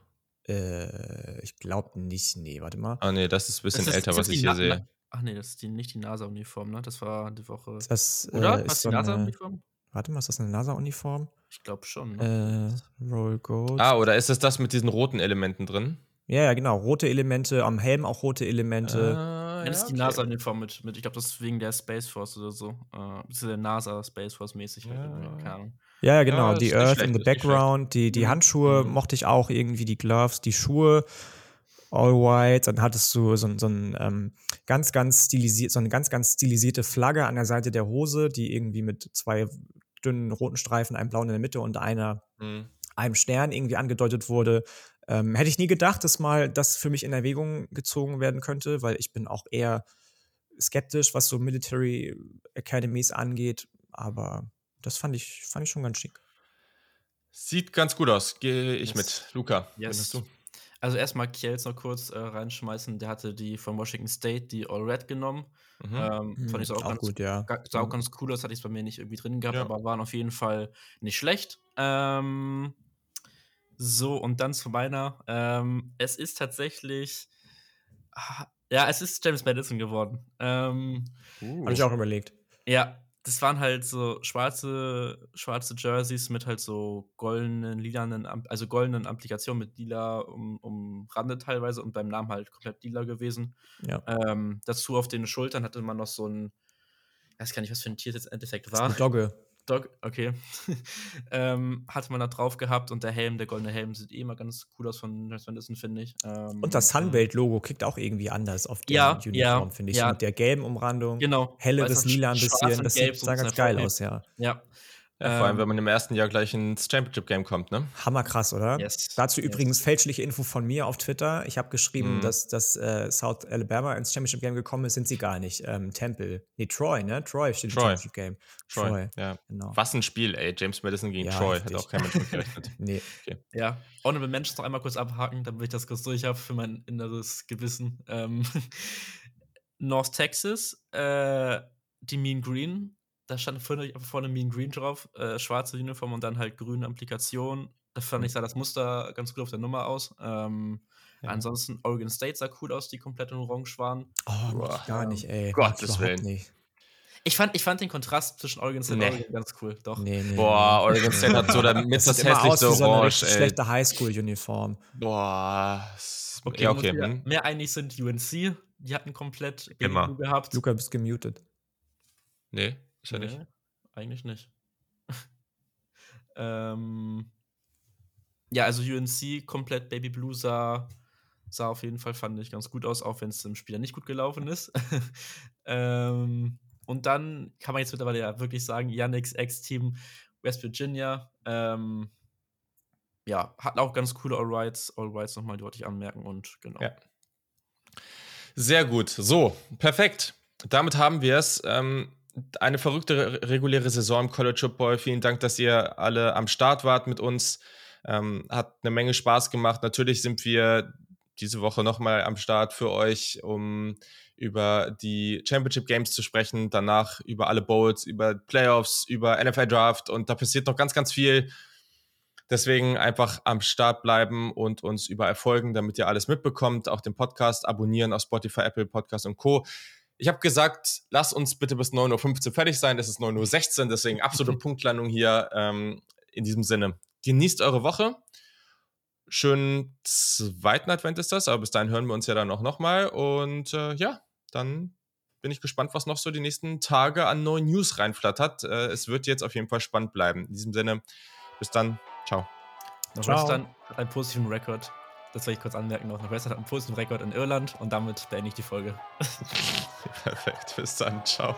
[SPEAKER 3] Äh, ich glaube nicht. Nee, warte mal.
[SPEAKER 1] Ah, nee, das ist ein bisschen ist, älter, was ich hier sehe.
[SPEAKER 2] Ach nee, das ist die, nicht die NASA-Uniform, ne? Das war die Woche.
[SPEAKER 3] Das,
[SPEAKER 2] Oder?
[SPEAKER 3] Äh, Was
[SPEAKER 2] die NASA-Uniform?
[SPEAKER 3] Warte mal, ist das eine NASA-Uniform?
[SPEAKER 2] Ich glaube schon. Ne?
[SPEAKER 3] Äh, Roll Gold.
[SPEAKER 1] Ah, oder ist das das mit diesen roten Elementen drin?
[SPEAKER 3] Ja, ja, genau. Rote Elemente, am Helm auch rote Elemente.
[SPEAKER 2] Ah, ja, das ist die NASA-Uniform mit, mit, ich glaube, das ist wegen der Space Force oder so. Äh, ist der NASA Space Force mäßig. Halt ja. Keine Ahnung.
[SPEAKER 3] Ja, ja, genau. die Earth schlecht, in the Background, die, die mhm. Handschuhe mhm. mochte ich auch irgendwie, die Gloves, die Schuhe all white. Dann hattest du so, so ein ähm, ganz, ganz stilisiert, so eine ganz, ganz stilisierte Flagge an der Seite der Hose, die irgendwie mit zwei dünnen roten Streifen, einem blauen in der Mitte und einer, mhm. einem Stern irgendwie angedeutet wurde. Ähm, hätte ich nie gedacht, dass mal das für mich in Erwägung gezogen werden könnte, weil ich bin auch eher skeptisch, was so Military Academies angeht. Aber das fand ich, fand ich schon ganz schick.
[SPEAKER 1] Sieht ganz gut aus. Gehe ich yes. mit. Luca,
[SPEAKER 2] yes. was du? Also erstmal Kiels noch kurz äh, reinschmeißen. Der hatte die von Washington State, die All Red genommen. Mhm. Ähm, fand ich auch, auch ganz, gut, ja. sah auch mhm. ganz cool aus, hatte ich es bei mir nicht irgendwie drin gehabt, ja. aber waren auf jeden Fall nicht schlecht. Ähm, so, und dann zu meiner. Ähm, es ist tatsächlich. Ah, ja, es ist James Madison geworden. Ähm,
[SPEAKER 3] uh. Habe ich auch überlegt.
[SPEAKER 2] Ja, das waren halt so schwarze, schwarze Jerseys mit halt so goldenen, lilanen, also goldenen Applikationen mit lila um, umrandet teilweise und beim Namen halt komplett lila gewesen.
[SPEAKER 3] Ja.
[SPEAKER 2] Ähm, dazu auf den Schultern hatte man noch so ein, ich weiß gar nicht, was für ein Tier das jetzt im Endeffekt war. Das
[SPEAKER 3] ist eine Dogge.
[SPEAKER 2] Dog, okay. ähm, hatte man da drauf gehabt und der Helm, der goldene Helm, sieht eh immer ganz cool aus von Madison, finde ich. Ähm,
[SPEAKER 3] und das Sunbelt-Logo kickt auch irgendwie anders auf der ja, Uniform, ja, finde ich. Ja. Mit der gelben Umrandung.
[SPEAKER 2] Genau.
[SPEAKER 3] Helleres Lila ein bisschen. Das sah ganz geil aus, ja.
[SPEAKER 2] Ja.
[SPEAKER 1] Ja, vor allem, ähm, wenn man im ersten Jahr gleich ins Championship-Game kommt, ne?
[SPEAKER 3] Hammerkrass, oder? Yes. Dazu yes. übrigens fälschliche Info von mir auf Twitter. Ich habe geschrieben, mm. dass, dass äh, South Alabama ins Championship-Game gekommen ist, sind sie gar nicht. Ähm, Temple. Nee, Troy, ne? Troy steht Troy. im Championship-Game.
[SPEAKER 1] Troy, Troy, ja. Genau. Was ein Spiel, ey. James Madison gegen ja, Troy. Hat auch kein Mensch gerechnet.
[SPEAKER 3] nee.
[SPEAKER 2] Okay. Ja. Honorable Mentions noch einmal kurz abhaken, damit ich das kurz durch habe für mein inneres Gewissen. Ähm, North Texas, äh, die Mean Green da stand vorne, vorne Mean Green drauf, äh, schwarze Uniform und dann halt grüne Applikation. Da fand ich, sah das Muster ganz gut auf der Nummer aus. Ähm, ja. Ansonsten Oregon State sah cool aus, die komplett in Orange waren.
[SPEAKER 3] Oh, Boah, gar nicht, ey.
[SPEAKER 1] Gottes Willen.
[SPEAKER 3] Nicht.
[SPEAKER 2] Ich fand, ich fand den Kontrast zwischen Oregon State nee. und Oregon ganz cool, doch.
[SPEAKER 3] Nee, nee,
[SPEAKER 1] Boah, Oregon State hat so damit das, das hässlichste
[SPEAKER 3] Orange, so eine schlechte Highschool-Uniform.
[SPEAKER 1] Boah.
[SPEAKER 2] Okay, ja, okay. Mehr, hm. mehr einig sind UNC, die hatten komplett
[SPEAKER 1] Immer.
[SPEAKER 3] gehabt. Luca, bist gemutet.
[SPEAKER 1] Nee. Ist nee, nicht.
[SPEAKER 2] Eigentlich nicht. ähm, ja, also UNC komplett Baby Blue sah, sah auf jeden Fall, fand ich, ganz gut aus, auch wenn es im Spiel nicht gut gelaufen ist. ähm, und dann kann man jetzt mittlerweile ja wirklich sagen, Yannicks Ex-Team West Virginia, ähm, ja, hatten auch ganz coole All-Rights, All-Rights nochmal, die wollte ich anmerken und genau. Ja.
[SPEAKER 1] Sehr gut. So, perfekt. Damit haben wir es. Ähm, eine verrückte reguläre Saison im College Football. Vielen Dank, dass ihr alle am Start wart mit uns. Ähm, hat eine Menge Spaß gemacht. Natürlich sind wir diese Woche nochmal am Start für euch, um über die Championship Games zu sprechen, danach über alle Bowls, über Playoffs, über NFL Draft und da passiert noch ganz, ganz viel. Deswegen einfach am Start bleiben und uns überall folgen, damit ihr alles mitbekommt. Auch den Podcast abonnieren auf Spotify, Apple Podcast und Co. Ich habe gesagt, lass uns bitte bis 9.15 Uhr fertig sein. Es ist 9.16 Uhr, deswegen absolute Punktlandung hier. Ähm, in diesem Sinne, genießt eure Woche. Schönen zweiten Advent ist das, aber bis dahin hören wir uns ja dann auch nochmal. Und äh, ja, dann bin ich gespannt, was noch so die nächsten Tage an neuen News reinflattert. Äh, es wird jetzt auf jeden Fall spannend bleiben. In diesem Sinne, bis dann. Ciao.
[SPEAKER 2] Northwestern hat einen positiven Rekord. Das will ich kurz anmerken noch. Northwestern hat einen Rekord in Irland und damit beende ich die Folge.
[SPEAKER 1] Perfekt. Bis dann. Ciao.